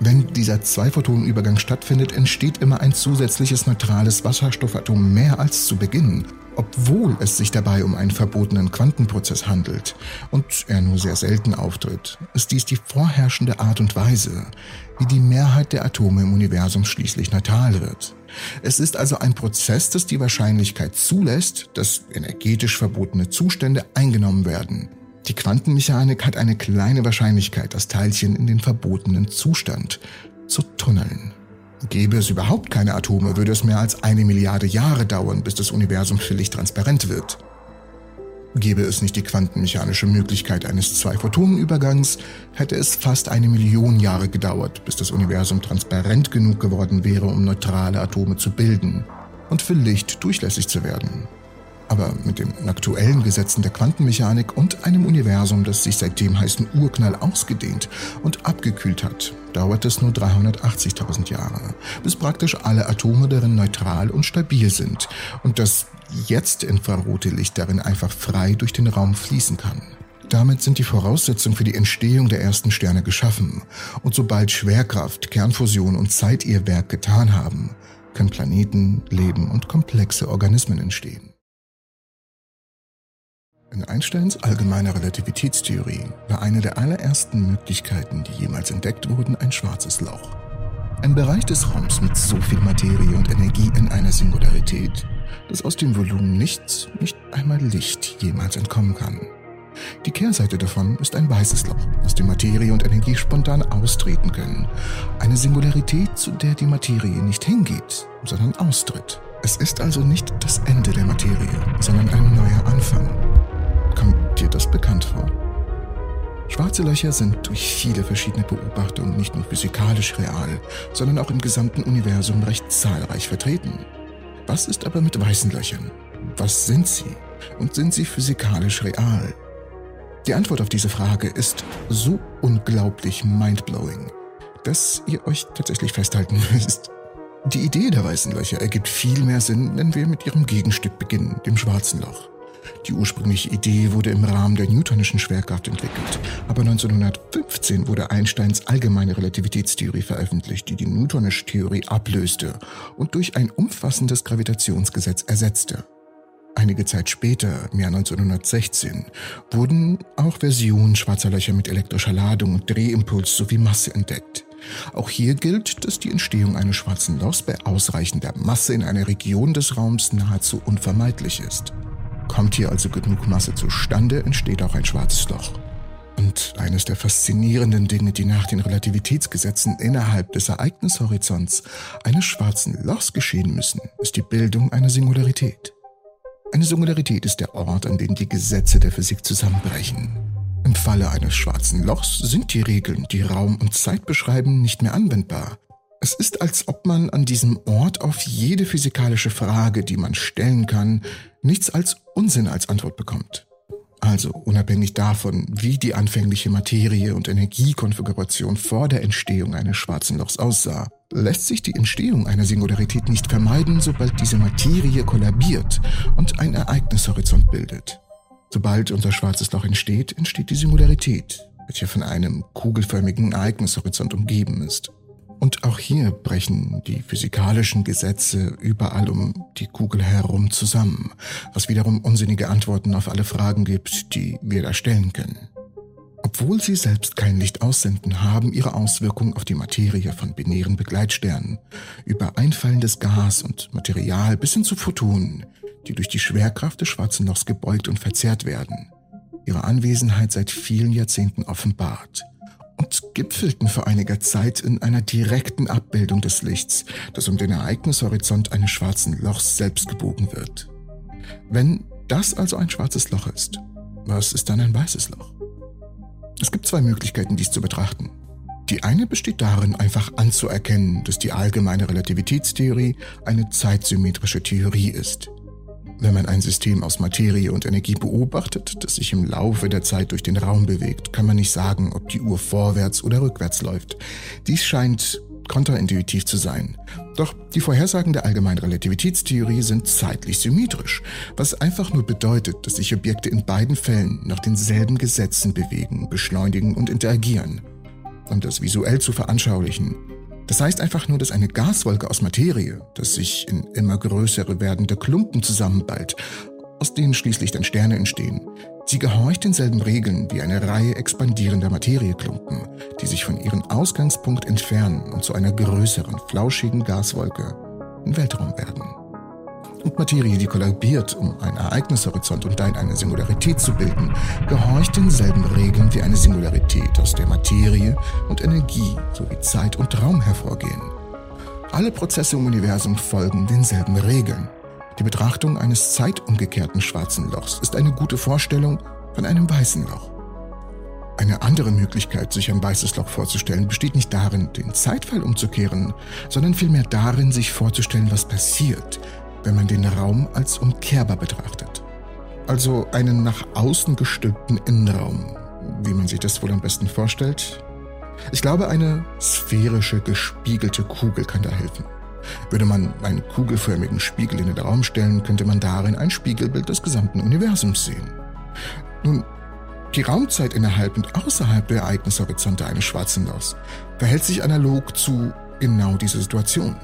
Wenn dieser Zwei-Photonen-Übergang stattfindet, entsteht immer ein zusätzliches neutrales Wasserstoffatom mehr als zu Beginn, obwohl es sich dabei um einen verbotenen Quantenprozess handelt und er nur sehr selten auftritt, ist dies die vorherrschende Art und Weise, wie die Mehrheit der Atome im Universum schließlich neutral wird. Es ist also ein Prozess, das die Wahrscheinlichkeit zulässt, dass energetisch verbotene Zustände eingenommen werden – die Quantenmechanik hat eine kleine Wahrscheinlichkeit, das Teilchen in den verbotenen Zustand zu tunneln. Gäbe es überhaupt keine Atome, würde es mehr als eine Milliarde Jahre dauern, bis das Universum völlig transparent wird. Gäbe es nicht die quantenmechanische Möglichkeit eines Zwei-Photonen-Übergangs, hätte es fast eine Million Jahre gedauert, bis das Universum transparent genug geworden wäre, um neutrale Atome zu bilden und für Licht durchlässig zu werden. Aber mit den aktuellen Gesetzen der Quantenmechanik und einem Universum, das sich seit dem heißen Urknall ausgedehnt und abgekühlt hat, dauert es nur 380.000 Jahre, bis praktisch alle Atome darin neutral und stabil sind und das jetzt infrarote Licht darin einfach frei durch den Raum fließen kann. Damit sind die Voraussetzungen für die Entstehung der ersten Sterne geschaffen. Und sobald Schwerkraft, Kernfusion und Zeit ihr Werk getan haben, können Planeten, Leben und komplexe Organismen entstehen. In Einsteins allgemeiner Relativitätstheorie war eine der allerersten Möglichkeiten, die jemals entdeckt wurden, ein schwarzes Loch. Ein Bereich des Raums mit so viel Materie und Energie in einer Singularität, dass aus dem Volumen nichts, nicht einmal Licht, jemals entkommen kann. Die Kehrseite davon ist ein weißes Loch, aus dem Materie und Energie spontan austreten können. Eine Singularität, zu der die Materie nicht hingeht, sondern austritt. Es ist also nicht das Ende der Materie, sondern ein neuer Anfang. Dir das bekannt vor? Schwarze Löcher sind durch viele verschiedene Beobachtungen nicht nur physikalisch real, sondern auch im gesamten Universum recht zahlreich vertreten. Was ist aber mit weißen Löchern? Was sind sie? Und sind sie physikalisch real? Die Antwort auf diese Frage ist so unglaublich mindblowing, dass ihr euch tatsächlich festhalten müsst. Die Idee der weißen Löcher ergibt viel mehr Sinn, wenn wir mit ihrem Gegenstück beginnen, dem schwarzen Loch. Die ursprüngliche Idee wurde im Rahmen der Newtonischen Schwerkraft entwickelt, aber 1915 wurde Einsteins allgemeine Relativitätstheorie veröffentlicht, die die Newtonische Theorie ablöste und durch ein umfassendes Gravitationsgesetz ersetzte. Einige Zeit später, im Jahr 1916, wurden auch Versionen schwarzer Löcher mit elektrischer Ladung und Drehimpuls sowie Masse entdeckt. Auch hier gilt, dass die Entstehung eines schwarzen Lochs bei ausreichender Masse in einer Region des Raums nahezu unvermeidlich ist. Kommt hier also genug Masse zustande, entsteht auch ein schwarzes Loch. Und eines der faszinierenden Dinge, die nach den Relativitätsgesetzen innerhalb des Ereignishorizonts eines schwarzen Lochs geschehen müssen, ist die Bildung einer Singularität. Eine Singularität ist der Ort, an dem die Gesetze der Physik zusammenbrechen. Im Falle eines schwarzen Lochs sind die Regeln, die Raum und Zeit beschreiben, nicht mehr anwendbar. Es ist, als ob man an diesem Ort auf jede physikalische Frage, die man stellen kann, nichts als Unsinn als Antwort bekommt. Also unabhängig davon, wie die anfängliche Materie- und Energiekonfiguration vor der Entstehung eines schwarzen Lochs aussah, lässt sich die Entstehung einer Singularität nicht vermeiden, sobald diese Materie kollabiert und ein Ereignishorizont bildet. Sobald unser schwarzes Loch entsteht, entsteht die Singularität, welche von einem kugelförmigen Ereignishorizont umgeben ist. Und auch hier brechen die physikalischen Gesetze überall um die Kugel herum zusammen, was wiederum unsinnige Antworten auf alle Fragen gibt, die wir da stellen können. Obwohl sie selbst kein Licht aussenden, haben ihre Auswirkungen auf die Materie von binären Begleitsternen, über einfallendes Gas und Material bis hin zu Photonen, die durch die Schwerkraft des schwarzen Lochs gebeugt und verzerrt werden, ihre Anwesenheit seit vielen Jahrzehnten offenbart gipfelten vor einiger Zeit in einer direkten Abbildung des Lichts, das um den Ereignishorizont eines schwarzen Lochs selbst gebogen wird. Wenn das also ein schwarzes Loch ist, was ist dann ein weißes Loch? Es gibt zwei Möglichkeiten, dies zu betrachten. Die eine besteht darin, einfach anzuerkennen, dass die allgemeine Relativitätstheorie eine zeitsymmetrische Theorie ist. Wenn man ein System aus Materie und Energie beobachtet, das sich im Laufe der Zeit durch den Raum bewegt, kann man nicht sagen, ob die Uhr vorwärts oder rückwärts läuft. Dies scheint kontraintuitiv zu sein. Doch die Vorhersagen der allgemeinen Relativitätstheorie sind zeitlich symmetrisch, was einfach nur bedeutet, dass sich Objekte in beiden Fällen nach denselben Gesetzen bewegen, beschleunigen und interagieren. Um das visuell zu veranschaulichen, das heißt einfach nur, dass eine Gaswolke aus Materie, das sich in immer größere werdende Klumpen zusammenballt, aus denen schließlich dann Sterne entstehen, sie gehorcht denselben Regeln wie eine Reihe expandierender Materieklumpen, die sich von ihrem Ausgangspunkt entfernen und zu einer größeren, flauschigen Gaswolke im Weltraum werden und Materie, die kollabiert, um einen Ereignishorizont und dann eine Singularität zu bilden, gehorcht denselben Regeln wie eine Singularität, aus der Materie und Energie sowie Zeit und Raum hervorgehen. Alle Prozesse im Universum folgen denselben Regeln. Die Betrachtung eines zeitumgekehrten schwarzen Lochs ist eine gute Vorstellung von einem weißen Loch. Eine andere Möglichkeit, sich ein weißes Loch vorzustellen, besteht nicht darin, den Zeitfall umzukehren, sondern vielmehr darin, sich vorzustellen, was passiert, wenn man den Raum als umkehrbar betrachtet. Also einen nach außen gestülpten Innenraum, wie man sich das wohl am besten vorstellt. Ich glaube, eine sphärische, gespiegelte Kugel kann da helfen. Würde man einen kugelförmigen Spiegel in den Raum stellen, könnte man darin ein Spiegelbild des gesamten Universums sehen. Nun, die Raumzeit innerhalb und außerhalb der Ereignishorizonte eines schwarzen Lochs verhält sich analog zu genau dieser Situation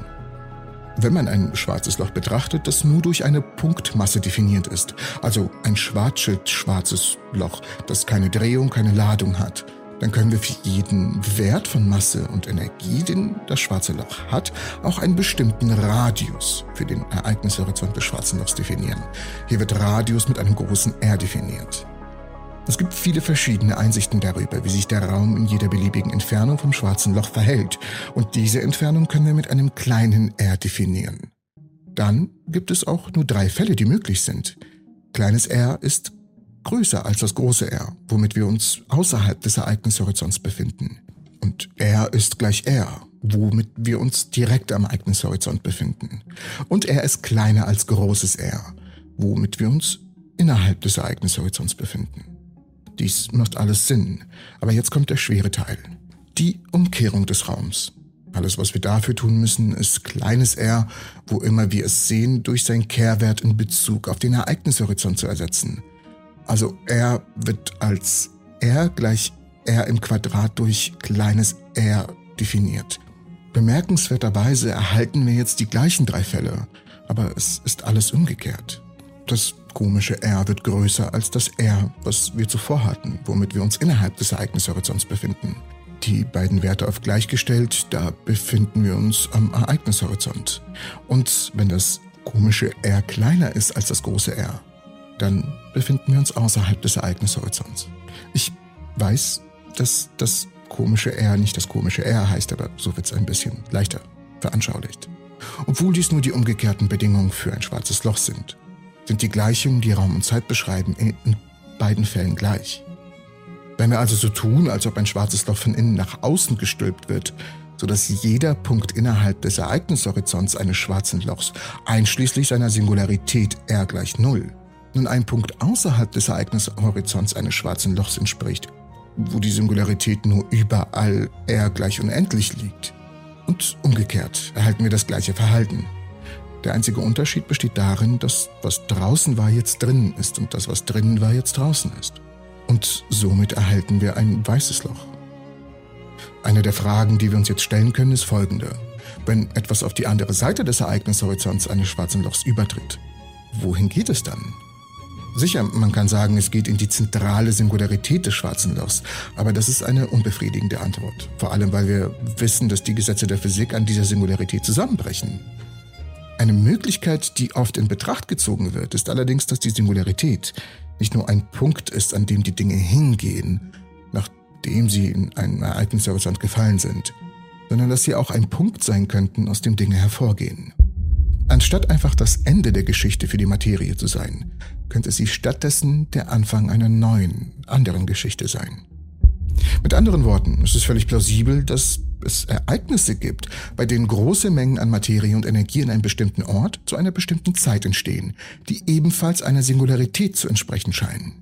wenn man ein schwarzes Loch betrachtet, das nur durch eine Punktmasse definiert ist, also ein Schwarzschild-schwarzes Loch, das keine Drehung, keine Ladung hat, dann können wir für jeden Wert von Masse und Energie, den das schwarze Loch hat, auch einen bestimmten Radius für den Ereignishorizont des schwarzen Lochs definieren. Hier wird Radius mit einem großen R definiert. Es gibt viele verschiedene Einsichten darüber, wie sich der Raum in jeder beliebigen Entfernung vom schwarzen Loch verhält, und diese Entfernung können wir mit einem kleinen r definieren. Dann gibt es auch nur drei Fälle, die möglich sind. Kleines r ist größer als das große r, womit wir uns außerhalb des Ereignishorizonts befinden. Und r ist gleich r, womit wir uns direkt am Ereignishorizont befinden. Und r ist kleiner als großes r, womit wir uns innerhalb des Ereignishorizonts befinden. Dies macht alles Sinn. Aber jetzt kommt der schwere Teil. Die Umkehrung des Raums. Alles, was wir dafür tun müssen, ist kleines r, wo immer wir es sehen, durch seinen Kehrwert in Bezug auf den Ereignishorizont zu ersetzen. Also r wird als r gleich r im Quadrat durch kleines r definiert. Bemerkenswerterweise erhalten wir jetzt die gleichen drei Fälle, aber es ist alles umgekehrt. Das komische R wird größer als das R, was wir zuvor hatten, womit wir uns innerhalb des Ereignishorizonts befinden. Die beiden Werte auf gleichgestellt, da befinden wir uns am Ereignishorizont. Und wenn das komische R kleiner ist als das große R, dann befinden wir uns außerhalb des Ereignishorizonts. Ich weiß, dass das komische R nicht das komische R heißt, aber so wird es ein bisschen leichter veranschaulicht. Obwohl dies nur die umgekehrten Bedingungen für ein schwarzes Loch sind, sind die Gleichungen, die Raum und Zeit beschreiben, in beiden Fällen gleich. Wenn wir also so tun, als ob ein schwarzes Loch von innen nach außen gestülpt wird, sodass jeder Punkt innerhalb des Ereignishorizonts eines schwarzen Lochs, einschließlich seiner Singularität R gleich Null, nun ein Punkt außerhalb des Ereignishorizonts eines schwarzen Lochs entspricht, wo die Singularität nur überall R gleich unendlich liegt. Und umgekehrt erhalten wir das gleiche Verhalten. Der einzige Unterschied besteht darin, dass was draußen war jetzt drinnen ist und das, was drinnen war jetzt draußen ist. Und somit erhalten wir ein weißes Loch. Eine der Fragen, die wir uns jetzt stellen können, ist folgende. Wenn etwas auf die andere Seite des Ereignishorizonts eines schwarzen Lochs übertritt, wohin geht es dann? Sicher, man kann sagen, es geht in die zentrale Singularität des schwarzen Lochs, aber das ist eine unbefriedigende Antwort. Vor allem, weil wir wissen, dass die Gesetze der Physik an dieser Singularität zusammenbrechen. Eine Möglichkeit, die oft in Betracht gezogen wird, ist allerdings, dass die Singularität nicht nur ein Punkt ist, an dem die Dinge hingehen, nachdem sie in einen Ereignishorizont gefallen sind, sondern dass sie auch ein Punkt sein könnten, aus dem Dinge hervorgehen. Anstatt einfach das Ende der Geschichte für die Materie zu sein, könnte sie stattdessen der Anfang einer neuen, anderen Geschichte sein. Mit anderen Worten, es ist völlig plausibel, dass es Ereignisse gibt, bei denen große Mengen an Materie und Energie in einem bestimmten Ort zu einer bestimmten Zeit entstehen, die ebenfalls einer Singularität zu entsprechen scheinen.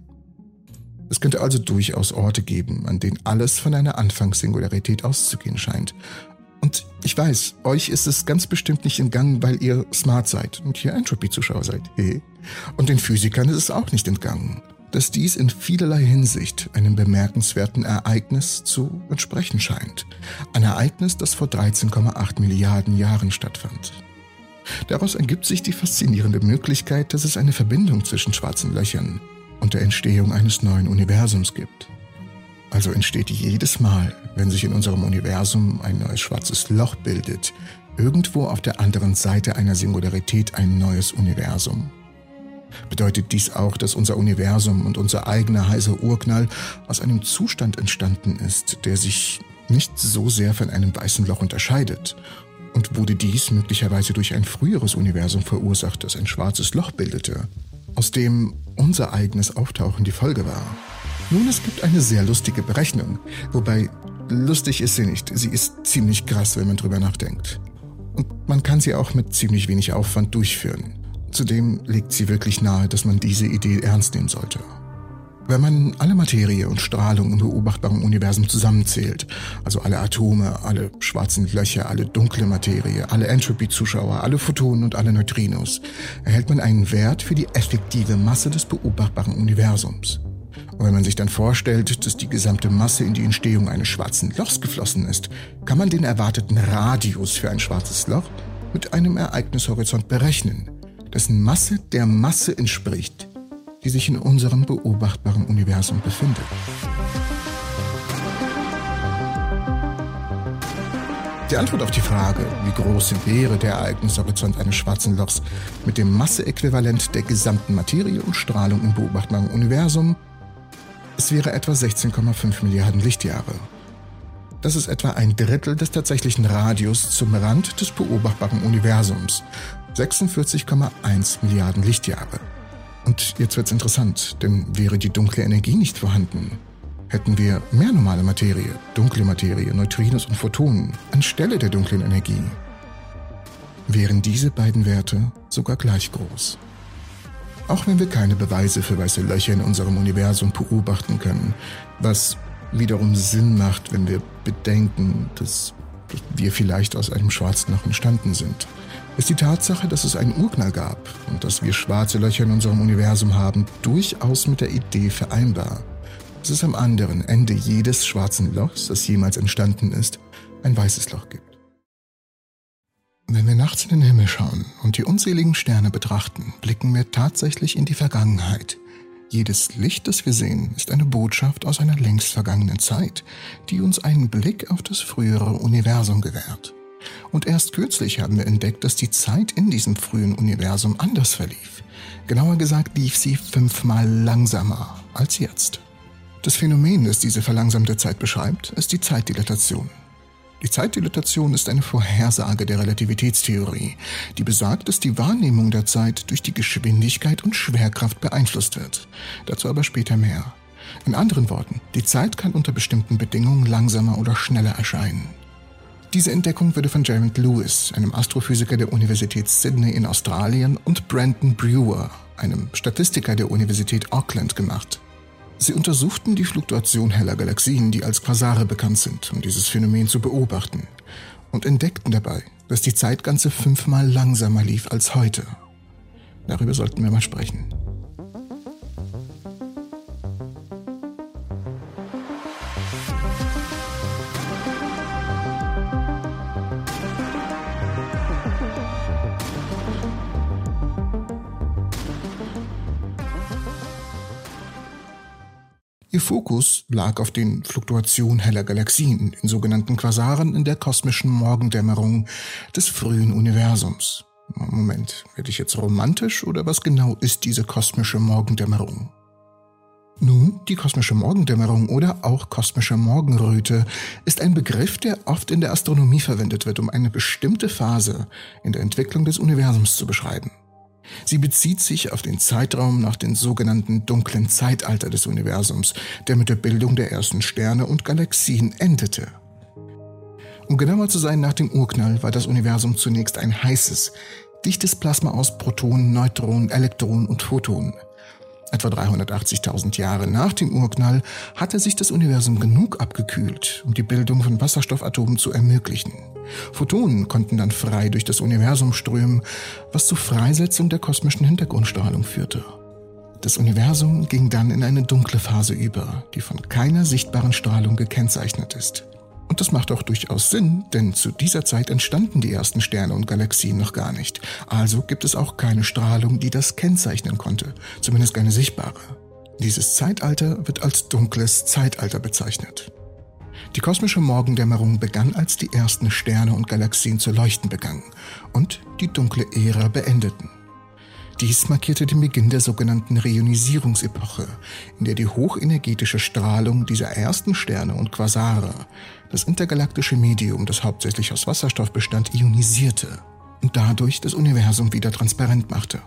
Es könnte also durchaus Orte geben, an denen alles von einer Anfangssingularität auszugehen scheint und ich weiß, euch ist es ganz bestimmt nicht entgangen, weil ihr smart seid und hier Entropy-Zuschauer seid. Und den Physikern ist es auch nicht entgangen, dass dies in vielerlei Hinsicht einem bemerkenswerten Ereignis zu entsprechen scheint. Ein Ereignis, das vor 13,8 Milliarden Jahren stattfand. Daraus ergibt sich die faszinierende Möglichkeit, dass es eine Verbindung zwischen schwarzen Löchern und der Entstehung eines neuen Universums gibt. Also entsteht jedes Mal, wenn sich in unserem Universum ein neues schwarzes Loch bildet, irgendwo auf der anderen Seite einer Singularität ein neues Universum. Bedeutet dies auch, dass unser Universum und unser eigener heißer Urknall aus einem Zustand entstanden ist, der sich nicht so sehr von einem weißen Loch unterscheidet? Und wurde dies möglicherweise durch ein früheres Universum verursacht, das ein schwarzes Loch bildete, aus dem unser eigenes Auftauchen die Folge war? Nun, es gibt eine sehr lustige Berechnung, wobei lustig ist sie nicht. Sie ist ziemlich krass, wenn man drüber nachdenkt. Und man kann sie auch mit ziemlich wenig Aufwand durchführen. Zudem legt sie wirklich nahe, dass man diese Idee ernst nehmen sollte. Wenn man alle Materie und Strahlung im beobachtbaren Universum zusammenzählt, also alle Atome, alle schwarzen Löcher, alle dunkle Materie, alle Entropy-Zuschauer, alle Photonen und alle Neutrinos, erhält man einen Wert für die effektive Masse des beobachtbaren Universums. Und wenn man sich dann vorstellt, dass die gesamte Masse in die Entstehung eines schwarzen Lochs geflossen ist, kann man den erwarteten Radius für ein schwarzes Loch mit einem Ereignishorizont berechnen, dessen Masse der Masse entspricht, die sich in unserem beobachtbaren Universum befindet. Die Antwort auf die Frage, wie groß wäre der Ereignishorizont eines schwarzen Lochs mit dem Masseäquivalent der gesamten Materie und Strahlung im beobachtbaren Universum, es wäre etwa 16,5 Milliarden Lichtjahre. Das ist etwa ein Drittel des tatsächlichen Radius zum Rand des beobachtbaren Universums. 46,1 Milliarden Lichtjahre. Und jetzt wird's interessant, denn wäre die dunkle Energie nicht vorhanden, hätten wir mehr normale Materie, dunkle Materie, Neutrinos und Photonen anstelle der dunklen Energie. Wären diese beiden Werte sogar gleich groß. Auch wenn wir keine Beweise für weiße Löcher in unserem Universum beobachten können, was wiederum Sinn macht, wenn wir bedenken, dass wir vielleicht aus einem schwarzen Loch entstanden sind, ist die Tatsache, dass es einen Urknall gab und dass wir schwarze Löcher in unserem Universum haben, durchaus mit der Idee vereinbar, dass es am anderen Ende jedes schwarzen Lochs, das jemals entstanden ist, ein weißes Loch gibt. Wenn wir nachts in den Himmel schauen und die unzähligen Sterne betrachten, blicken wir tatsächlich in die Vergangenheit. Jedes Licht, das wir sehen, ist eine Botschaft aus einer längst vergangenen Zeit, die uns einen Blick auf das frühere Universum gewährt. Und erst kürzlich haben wir entdeckt, dass die Zeit in diesem frühen Universum anders verlief. Genauer gesagt lief sie fünfmal langsamer als jetzt. Das Phänomen, das diese verlangsamte Zeit beschreibt, ist die Zeitdilatation. Die Zeitdilatation ist eine Vorhersage der Relativitätstheorie, die besagt, dass die Wahrnehmung der Zeit durch die Geschwindigkeit und Schwerkraft beeinflusst wird. Dazu aber später mehr. In anderen Worten, die Zeit kann unter bestimmten Bedingungen langsamer oder schneller erscheinen. Diese Entdeckung wurde von Jared Lewis, einem Astrophysiker der Universität Sydney in Australien, und Brandon Brewer, einem Statistiker der Universität Auckland, gemacht. Sie untersuchten die Fluktuation heller Galaxien, die als Quasare bekannt sind, um dieses Phänomen zu beobachten, und entdeckten dabei, dass die Zeit ganze fünfmal langsamer lief als heute. Darüber sollten wir mal sprechen. Ihr Fokus lag auf den Fluktuationen heller Galaxien, in sogenannten Quasaren in der kosmischen Morgendämmerung des frühen Universums. Moment, werde ich jetzt romantisch oder was genau ist diese kosmische Morgendämmerung? Nun, die kosmische Morgendämmerung oder auch kosmische Morgenröte ist ein Begriff, der oft in der Astronomie verwendet wird, um eine bestimmte Phase in der Entwicklung des Universums zu beschreiben. Sie bezieht sich auf den Zeitraum nach dem sogenannten dunklen Zeitalter des Universums, der mit der Bildung der ersten Sterne und Galaxien endete. Um genauer zu sein, nach dem Urknall war das Universum zunächst ein heißes, dichtes Plasma aus Protonen, Neutronen, Elektronen und Photonen. Etwa 380.000 Jahre nach dem Urknall hatte sich das Universum genug abgekühlt, um die Bildung von Wasserstoffatomen zu ermöglichen. Photonen konnten dann frei durch das Universum strömen, was zur Freisetzung der kosmischen Hintergrundstrahlung führte. Das Universum ging dann in eine dunkle Phase über, die von keiner sichtbaren Strahlung gekennzeichnet ist. Und das macht auch durchaus Sinn, denn zu dieser Zeit entstanden die ersten Sterne und Galaxien noch gar nicht. Also gibt es auch keine Strahlung, die das kennzeichnen konnte, zumindest keine sichtbare. Dieses Zeitalter wird als dunkles Zeitalter bezeichnet. Die kosmische Morgendämmerung begann, als die ersten Sterne und Galaxien zu leuchten begannen und die dunkle Ära beendeten. Dies markierte den Beginn der sogenannten Reionisierungsepoche, in der die hochenergetische Strahlung dieser ersten Sterne und Quasare das intergalaktische Medium, das hauptsächlich aus Wasserstoff bestand, ionisierte und dadurch das Universum wieder transparent machte.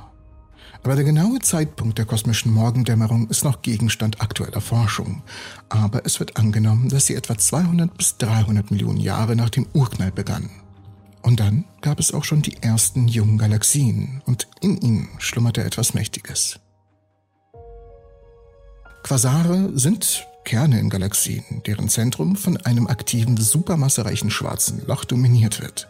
Aber der genaue Zeitpunkt der kosmischen Morgendämmerung ist noch Gegenstand aktueller Forschung. Aber es wird angenommen, dass sie etwa 200 bis 300 Millionen Jahre nach dem Urknall begann. Und dann gab es auch schon die ersten jungen Galaxien und in ihnen schlummerte etwas Mächtiges. Quasare sind Kerne in Galaxien, deren Zentrum von einem aktiven, supermassereichen schwarzen Loch dominiert wird.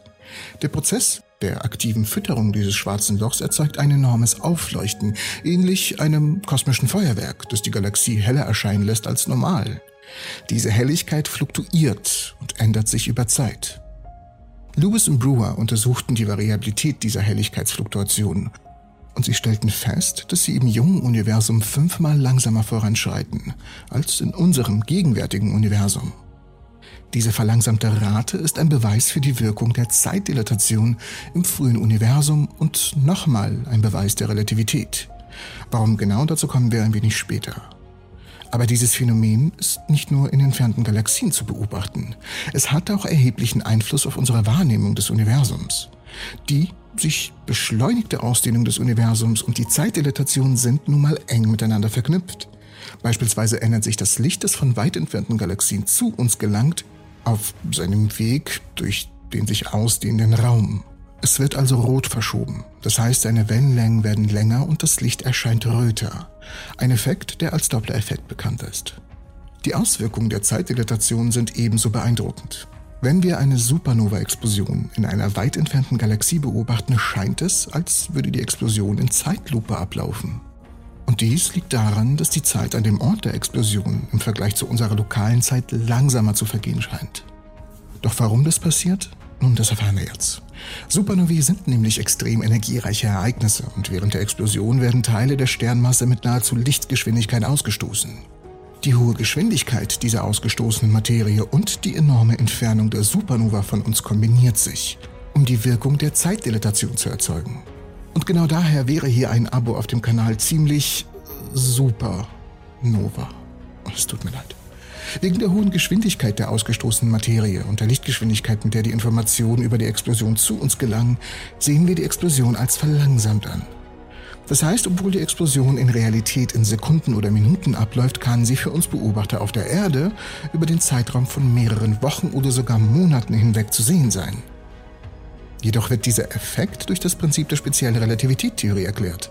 Der Prozess der aktiven Fütterung dieses schwarzen Lochs erzeugt ein enormes Aufleuchten, ähnlich einem kosmischen Feuerwerk, das die Galaxie heller erscheinen lässt als normal. Diese Helligkeit fluktuiert und ändert sich über Zeit. Lewis und Brewer untersuchten die Variabilität dieser Helligkeitsfluktuationen und sie stellten fest, dass sie im jungen Universum fünfmal langsamer voranschreiten als in unserem gegenwärtigen Universum. Diese verlangsamte Rate ist ein Beweis für die Wirkung der Zeitdilatation im frühen Universum und nochmal ein Beweis der Relativität. Warum genau dazu kommen wir ein wenig später. Aber dieses Phänomen ist nicht nur in entfernten Galaxien zu beobachten. Es hat auch erheblichen Einfluss auf unsere Wahrnehmung des Universums. Die sich beschleunigte Ausdehnung des Universums und die Zeitdilatation sind nun mal eng miteinander verknüpft. Beispielsweise ändert sich das Licht, das von weit entfernten Galaxien zu uns gelangt, auf seinem Weg durch den sich ausdehnenden Raum. Es wird also rot verschoben, das heißt seine Wellenlängen werden länger und das Licht erscheint röter, ein Effekt, der als Doppler-Effekt bekannt ist. Die Auswirkungen der Zeitdilatation sind ebenso beeindruckend. Wenn wir eine Supernova-Explosion in einer weit entfernten Galaxie beobachten, scheint es, als würde die Explosion in Zeitlupe ablaufen. Und dies liegt daran, dass die Zeit an dem Ort der Explosion im Vergleich zu unserer lokalen Zeit langsamer zu vergehen scheint. Doch warum das passiert? Nun, das erfahren wir jetzt. Supernovae sind nämlich extrem energiereiche Ereignisse und während der Explosion werden Teile der Sternmasse mit nahezu Lichtgeschwindigkeit ausgestoßen. Die hohe Geschwindigkeit dieser ausgestoßenen Materie und die enorme Entfernung der Supernova von uns kombiniert sich, um die Wirkung der Zeitdilatation zu erzeugen. Und genau daher wäre hier ein Abo auf dem Kanal ziemlich super Nova. es tut mir leid. Wegen der hohen Geschwindigkeit der ausgestoßenen Materie und der Lichtgeschwindigkeit, mit der die Informationen über die Explosion zu uns gelangen, sehen wir die Explosion als verlangsamt an. Das heißt, obwohl die Explosion in Realität in Sekunden oder Minuten abläuft, kann sie für uns Beobachter auf der Erde über den Zeitraum von mehreren Wochen oder sogar Monaten hinweg zu sehen sein. Jedoch wird dieser Effekt durch das Prinzip der speziellen Relativitätstheorie erklärt.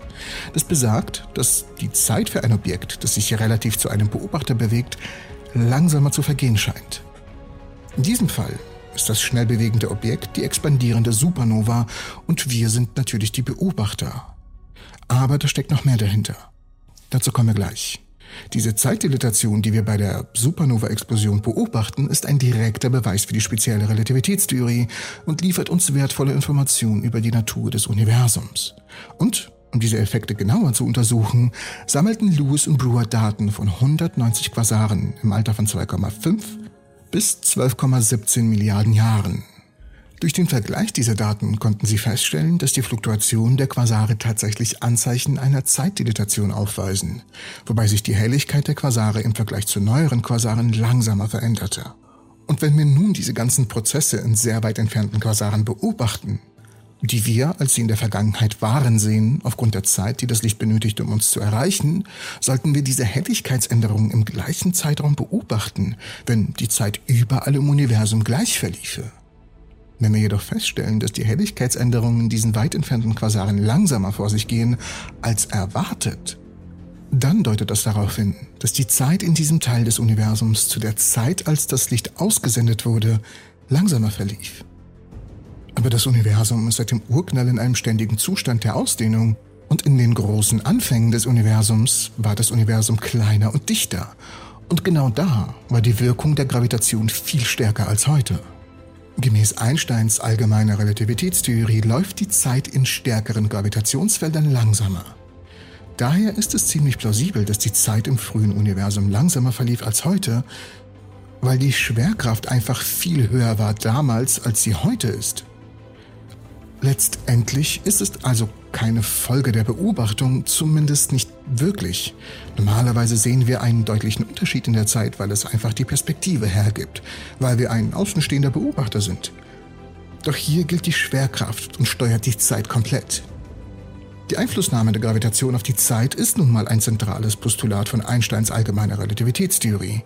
Das besagt, dass die Zeit für ein Objekt, das sich relativ zu einem Beobachter bewegt, langsamer zu vergehen scheint. In diesem Fall ist das schnell bewegende Objekt die expandierende Supernova und wir sind natürlich die Beobachter. Aber da steckt noch mehr dahinter. Dazu kommen wir gleich. Diese Zeitdilatation, die wir bei der Supernova-Explosion beobachten, ist ein direkter Beweis für die spezielle Relativitätstheorie und liefert uns wertvolle Informationen über die Natur des Universums. Und um diese Effekte genauer zu untersuchen, sammelten Lewis und Brewer Daten von 190 Quasaren im Alter von 2,5 bis 12,17 Milliarden Jahren. Durch den Vergleich dieser Daten konnten sie feststellen, dass die Fluktuationen der Quasare tatsächlich Anzeichen einer Zeitdilatation aufweisen, wobei sich die Helligkeit der Quasare im Vergleich zu neueren Quasaren langsamer veränderte. Und wenn wir nun diese ganzen Prozesse in sehr weit entfernten Quasaren beobachten, die wir, als sie in der Vergangenheit waren, sehen, aufgrund der Zeit, die das Licht benötigt, um uns zu erreichen, sollten wir diese Helligkeitsänderungen im gleichen Zeitraum beobachten, wenn die Zeit überall im Universum gleich verliefe. Wenn wir jedoch feststellen, dass die Helligkeitsänderungen in diesen weit entfernten Quasaren langsamer vor sich gehen als erwartet, dann deutet das darauf hin, dass die Zeit in diesem Teil des Universums zu der Zeit, als das Licht ausgesendet wurde, langsamer verlief. Aber das Universum ist seit dem Urknall in einem ständigen Zustand der Ausdehnung. Und in den großen Anfängen des Universums war das Universum kleiner und dichter. Und genau da war die Wirkung der Gravitation viel stärker als heute. Gemäß Einsteins allgemeiner Relativitätstheorie läuft die Zeit in stärkeren Gravitationsfeldern langsamer. Daher ist es ziemlich plausibel, dass die Zeit im frühen Universum langsamer verlief als heute, weil die Schwerkraft einfach viel höher war damals, als sie heute ist. Letztendlich ist es also keine Folge der Beobachtung, zumindest nicht wirklich. Normalerweise sehen wir einen deutlichen Unterschied in der Zeit, weil es einfach die Perspektive hergibt, weil wir ein außenstehender Beobachter sind. Doch hier gilt die Schwerkraft und steuert die Zeit komplett. Die Einflussnahme der Gravitation auf die Zeit ist nun mal ein zentrales Postulat von Einsteins allgemeiner Relativitätstheorie.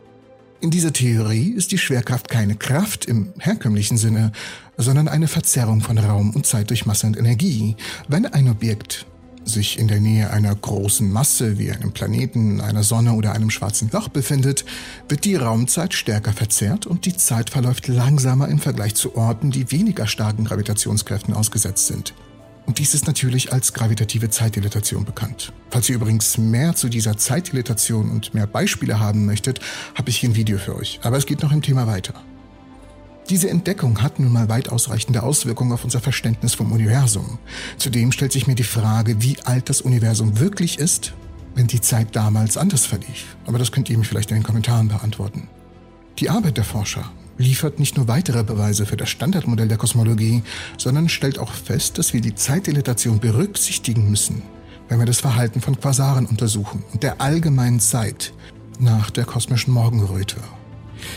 In dieser Theorie ist die Schwerkraft keine Kraft im herkömmlichen Sinne, sondern eine Verzerrung von Raum und Zeit durch Masse und Energie. Wenn ein Objekt sich in der Nähe einer großen Masse wie einem Planeten, einer Sonne oder einem schwarzen Loch befindet, wird die Raumzeit stärker verzerrt und die Zeit verläuft langsamer im Vergleich zu Orten, die weniger starken Gravitationskräften ausgesetzt sind. Und dies ist natürlich als gravitative Zeitdilatation bekannt. Falls ihr übrigens mehr zu dieser Zeitdilatation und mehr Beispiele haben möchtet, habe ich hier ein Video für euch. Aber es geht noch im Thema weiter. Diese Entdeckung hat nun mal weit ausreichende Auswirkungen auf unser Verständnis vom Universum. Zudem stellt sich mir die Frage, wie alt das Universum wirklich ist, wenn die Zeit damals anders verlief. Aber das könnt ihr mir vielleicht in den Kommentaren beantworten. Die Arbeit der Forscher liefert nicht nur weitere Beweise für das Standardmodell der Kosmologie, sondern stellt auch fest, dass wir die Zeitdilatation berücksichtigen müssen, wenn wir das Verhalten von Quasaren untersuchen und der allgemeinen Zeit nach der kosmischen Morgenröte.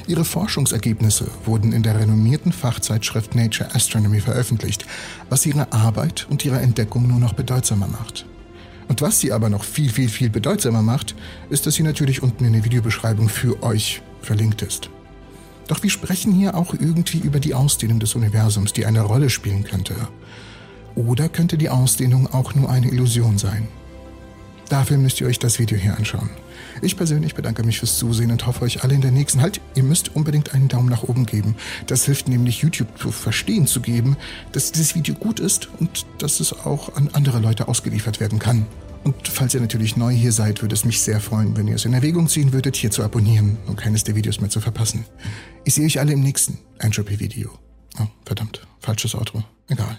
Ihre Forschungsergebnisse wurden in der renommierten Fachzeitschrift Nature Astronomy veröffentlicht, was ihre Arbeit und ihre Entdeckung nur noch bedeutsamer macht. Und was sie aber noch viel, viel, viel bedeutsamer macht, ist, dass sie natürlich unten in der Videobeschreibung für euch verlinkt ist. Doch wir sprechen hier auch irgendwie über die Ausdehnung des Universums, die eine Rolle spielen könnte. Oder könnte die Ausdehnung auch nur eine Illusion sein? Dafür müsst ihr euch das Video hier anschauen. Ich persönlich bedanke mich fürs Zusehen und hoffe euch alle in der nächsten. Halt, ihr müsst unbedingt einen Daumen nach oben geben. Das hilft nämlich YouTube zu verstehen zu geben, dass dieses Video gut ist und dass es auch an andere Leute ausgeliefert werden kann. Und falls ihr natürlich neu hier seid, würde es mich sehr freuen, wenn ihr es in Erwägung ziehen würdet, hier zu abonnieren und keines der Videos mehr zu verpassen. Ich sehe euch alle im nächsten Entropy-Video. Oh, verdammt, falsches Outro. Egal.